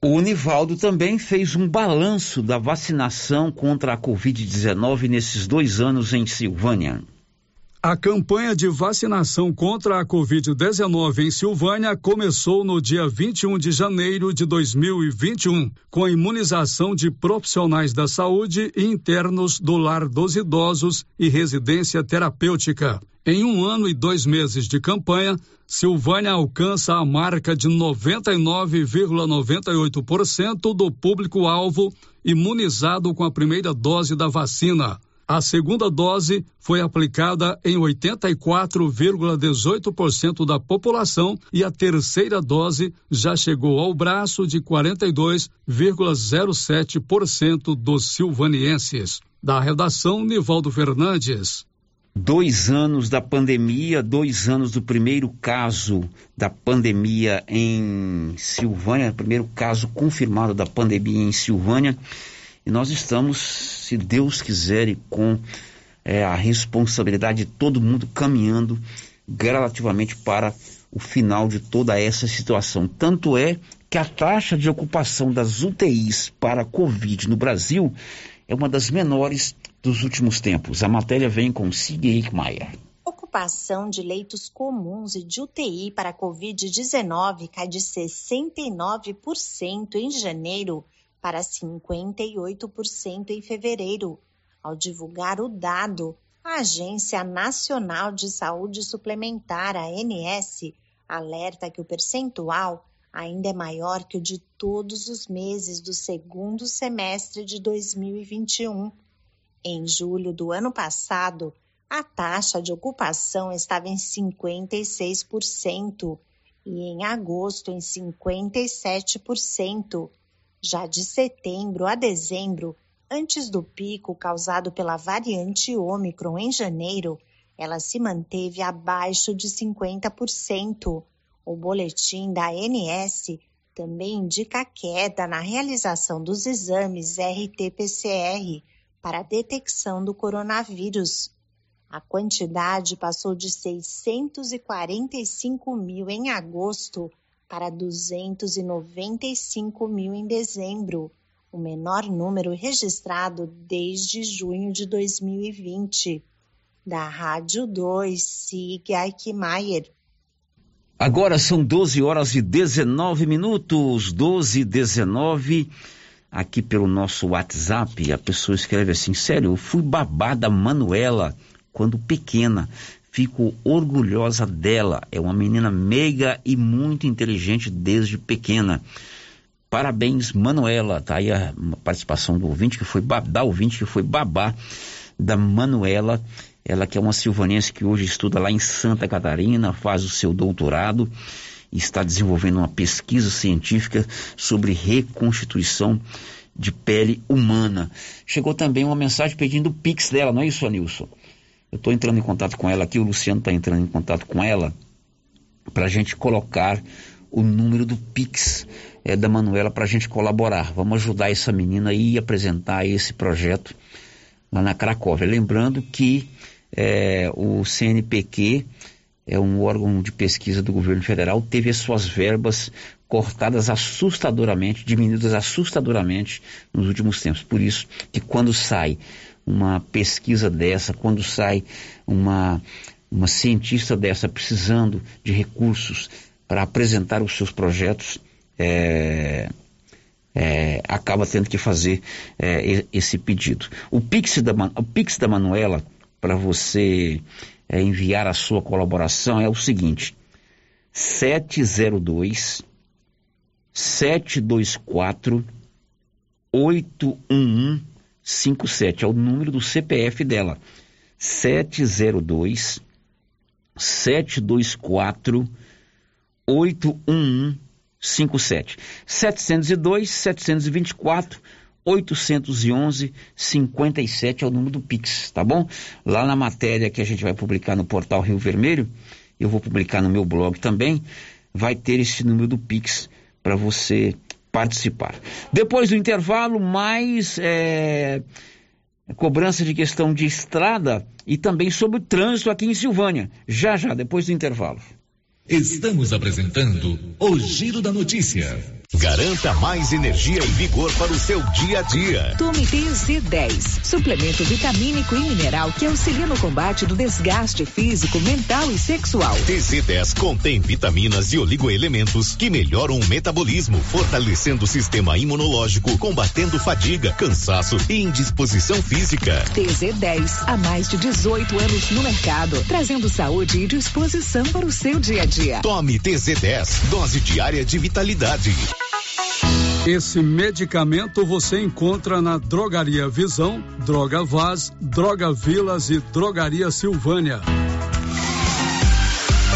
O Nivaldo também fez um balanço da vacinação contra a Covid-19 nesses dois anos em Silvânia. A campanha de vacinação contra a Covid-19 em Silvânia começou no dia 21 de janeiro de 2021, com a imunização de profissionais da saúde e internos do lar dos idosos e residência terapêutica. Em um ano e dois meses de campanha, Silvânia alcança a marca de 99,98% do público-alvo imunizado com a primeira dose da vacina. A segunda dose foi aplicada em 84,18% da população e a terceira dose já chegou ao braço de 42,07% dos silvanienses. Da redação, Nivaldo Fernandes. Dois anos da pandemia, dois anos do primeiro caso da pandemia em Silvânia, primeiro caso confirmado da pandemia em Silvânia. E nós estamos, se Deus quiser, e com é, a responsabilidade de todo mundo caminhando gradativamente para o final de toda essa situação. Tanto é que a taxa de ocupação das UTIs para Covid no Brasil é uma das menores dos últimos tempos. A matéria vem com Sig Maia. Ocupação de leitos comuns e de UTI para a Covid-19 cai de 69% em janeiro para 58% em fevereiro. Ao divulgar o dado, a Agência Nacional de Saúde Suplementar, ANS, alerta que o percentual ainda é maior que o de todos os meses do segundo semestre de 2021. Em julho do ano passado, a taxa de ocupação estava em 56% e em agosto em 57%. Já de setembro a dezembro, antes do pico causado pela variante Ômicron em janeiro, ela se manteve abaixo de 50%. O boletim da ANS também indica queda na realização dos exames RT-PCR para a detecção do coronavírus. A quantidade passou de 645 mil em agosto para 295 mil em dezembro, o menor número registrado desde junho de 2020. Da Rádio 2, Sig Aikmaier. Agora são 12 horas e 19 minutos, 12 e 19. Aqui pelo nosso WhatsApp, a pessoa escreve assim: Sério, eu fui babá da Manuela quando pequena fico orgulhosa dela. É uma menina meiga e muito inteligente desde pequena. Parabéns, Manuela. Tá aí a participação do ouvinte que foi da ouvinte que foi babá da Manuela. Ela que é uma silvanense que hoje estuda lá em Santa Catarina, faz o seu doutorado e está desenvolvendo uma pesquisa científica sobre reconstituição de pele humana. Chegou também uma mensagem pedindo o Pix dela, não é isso, Anilson? Eu estou entrando em contato com ela aqui, o Luciano está entrando em contato com ela para a gente colocar o número do Pix é, da Manuela para a gente colaborar. Vamos ajudar essa menina a apresentar esse projeto lá na Cracóvia. Lembrando que é, o CNPq é um órgão de pesquisa do governo federal, teve as suas verbas cortadas assustadoramente, diminuídas assustadoramente nos últimos tempos. Por isso que quando sai uma pesquisa dessa, quando sai uma, uma cientista dessa precisando de recursos para apresentar os seus projetos, é, é, acaba tendo que fazer é, esse pedido. O Pix da, o Pix da Manuela, para você é, enviar a sua colaboração, é o seguinte: 702 724 811 57, é o número do CPF dela. 702 724 81157. 702 724 811 57 é o número do Pix, tá bom? Lá na matéria que a gente vai publicar no portal Rio Vermelho, eu vou publicar no meu blog também, vai ter esse número do Pix para você participar. Depois do intervalo, mais é, cobrança de questão de estrada e também sobre o trânsito aqui em Silvânia. Já já, depois do intervalo. Estamos apresentando o Giro da Notícia. Garanta mais energia e vigor para o seu dia a dia. Tome TZ10, suplemento vitamínico e mineral que auxilia no combate do desgaste físico, mental e sexual. TZ10 contém vitaminas e oligoelementos que melhoram o metabolismo, fortalecendo o sistema imunológico, combatendo fadiga, cansaço e indisposição física. TZ10, há mais de 18 anos no mercado, trazendo saúde e disposição para o seu dia a dia. Tome TZ10, dose diária de vitalidade. Esse medicamento você encontra na Drogaria Visão, Droga Vaz, Droga Vilas e Drogaria Silvânia.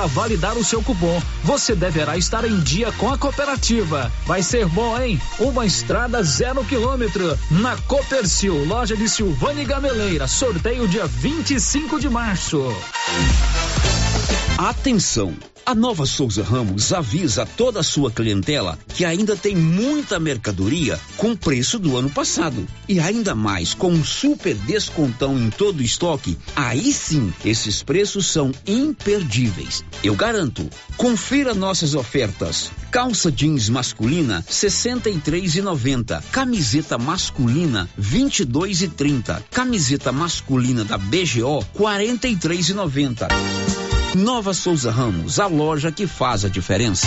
para validar o seu cupom, você deverá estar em dia com a cooperativa. Vai ser bom, hein? Uma estrada zero quilômetro na Copercil, loja de Silvânia Gameleira. Sorteio dia 25 de março. Atenção! A Nova Souza Ramos avisa toda a sua clientela que ainda tem muita mercadoria com preço do ano passado. E ainda mais com um super descontão em todo o estoque, aí sim esses preços são imperdíveis. Eu garanto. Confira nossas ofertas. Calça jeans masculina 63,90. Camiseta masculina 22,30. Camiseta masculina da BGO 43,90. Nova Souza Ramos, a loja que faz a diferença.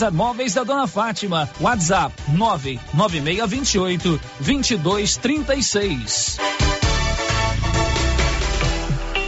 César Móveis da Dona Fátima. WhatsApp 99628 2236.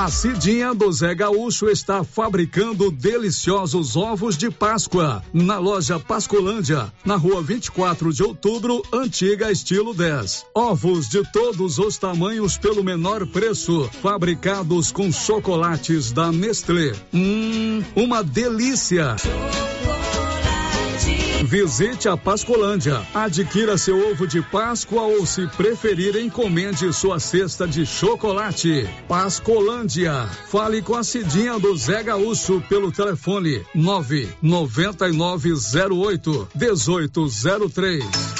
A Cidinha do Zé Gaúcho está fabricando deliciosos ovos de Páscoa na loja Pascolândia, na rua 24 de outubro, antiga estilo 10. Ovos de todos os tamanhos pelo menor preço, fabricados com chocolates da Nestlé. Hum, uma delícia! Visite a Pascolândia. Adquira seu ovo de Páscoa ou, se preferir, encomende sua cesta de chocolate. Pascolândia. Fale com a Cidinha do Zé Gaúcho pelo telefone 99908 1803.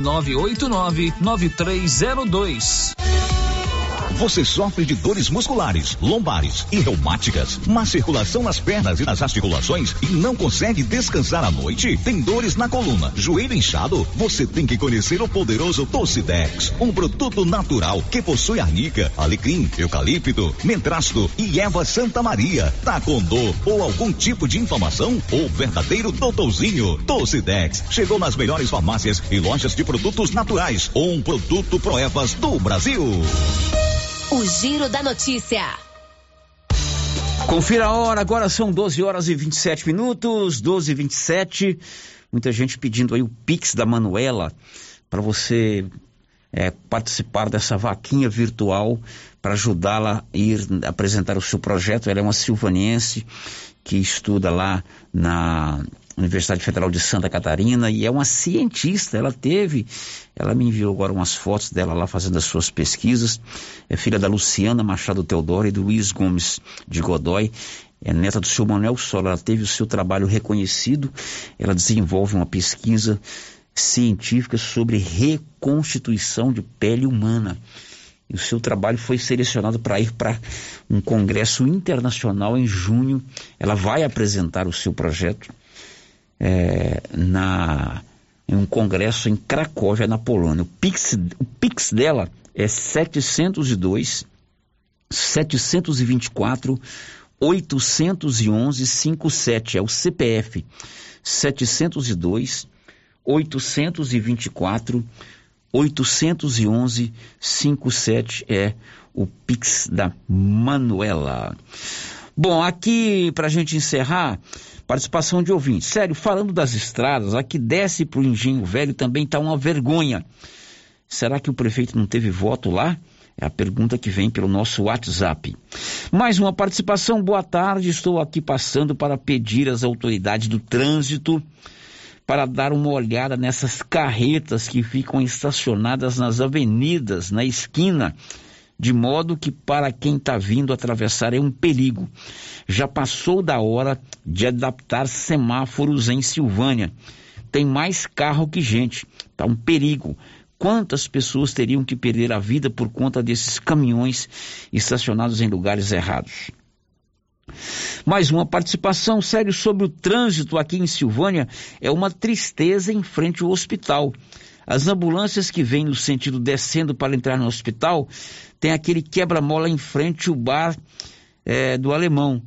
9302. Você sofre de dores musculares, lombares e reumáticas, má circulação nas pernas e nas articulações e não consegue descansar à noite? Tem dores na coluna, joelho inchado? Você tem que conhecer o poderoso Tocidex, um produto natural que possui arnica, alecrim, eucalipto, mentrasto e erva Santa Maria. Tá com dor ou algum tipo de inflamação? O verdadeiro doutorzinho Tocidex chegou nas melhores farmácias e lojas de produtos naturais. Um produto Proevas do Brasil. O Giro da Notícia. Confira a hora, agora são 12 horas e 27 minutos, 12 e 27. Muita gente pedindo aí o Pix da Manuela para você é, participar dessa vaquinha virtual para ajudá-la a ir apresentar o seu projeto. Ela é uma silvaniense que estuda lá na Universidade Federal de Santa Catarina e é uma cientista. Ela teve, ela me enviou agora umas fotos dela lá fazendo as suas pesquisas. É filha da Luciana Machado Teodoro e do Luiz Gomes de Godoy. É neta do seu Manuel Sola. Ela teve o seu trabalho reconhecido. Ela desenvolve uma pesquisa científica sobre reconstituição de pele humana. E o seu trabalho foi selecionado para ir para um congresso internacional em junho. Ela vai apresentar o seu projeto é, na, em um congresso em Cracóvia, na Polônia. O Pix, o Pix dela é 702 724 811 57. É o CPF 702 824 811 57 é o Pix da Manuela. Bom, aqui para a gente encerrar, participação de ouvintes. Sério, falando das estradas, aqui desce para o Engenho Velho também está uma vergonha. Será que o prefeito não teve voto lá? É a pergunta que vem pelo nosso WhatsApp. Mais uma participação, boa tarde. Estou aqui passando para pedir às autoridades do trânsito para dar uma olhada nessas carretas que ficam estacionadas nas avenidas, na esquina, de modo que para quem está vindo atravessar é um perigo. Já passou da hora de adaptar semáforos em Silvânia. Tem mais carro que gente, tá um perigo. Quantas pessoas teriam que perder a vida por conta desses caminhões estacionados em lugares errados? Mais uma participação sério sobre o trânsito aqui em Silvânia é uma tristeza em frente ao hospital. As ambulâncias que vêm no sentido descendo para entrar no hospital tem aquele quebra-mola em frente ao bar é, do alemão.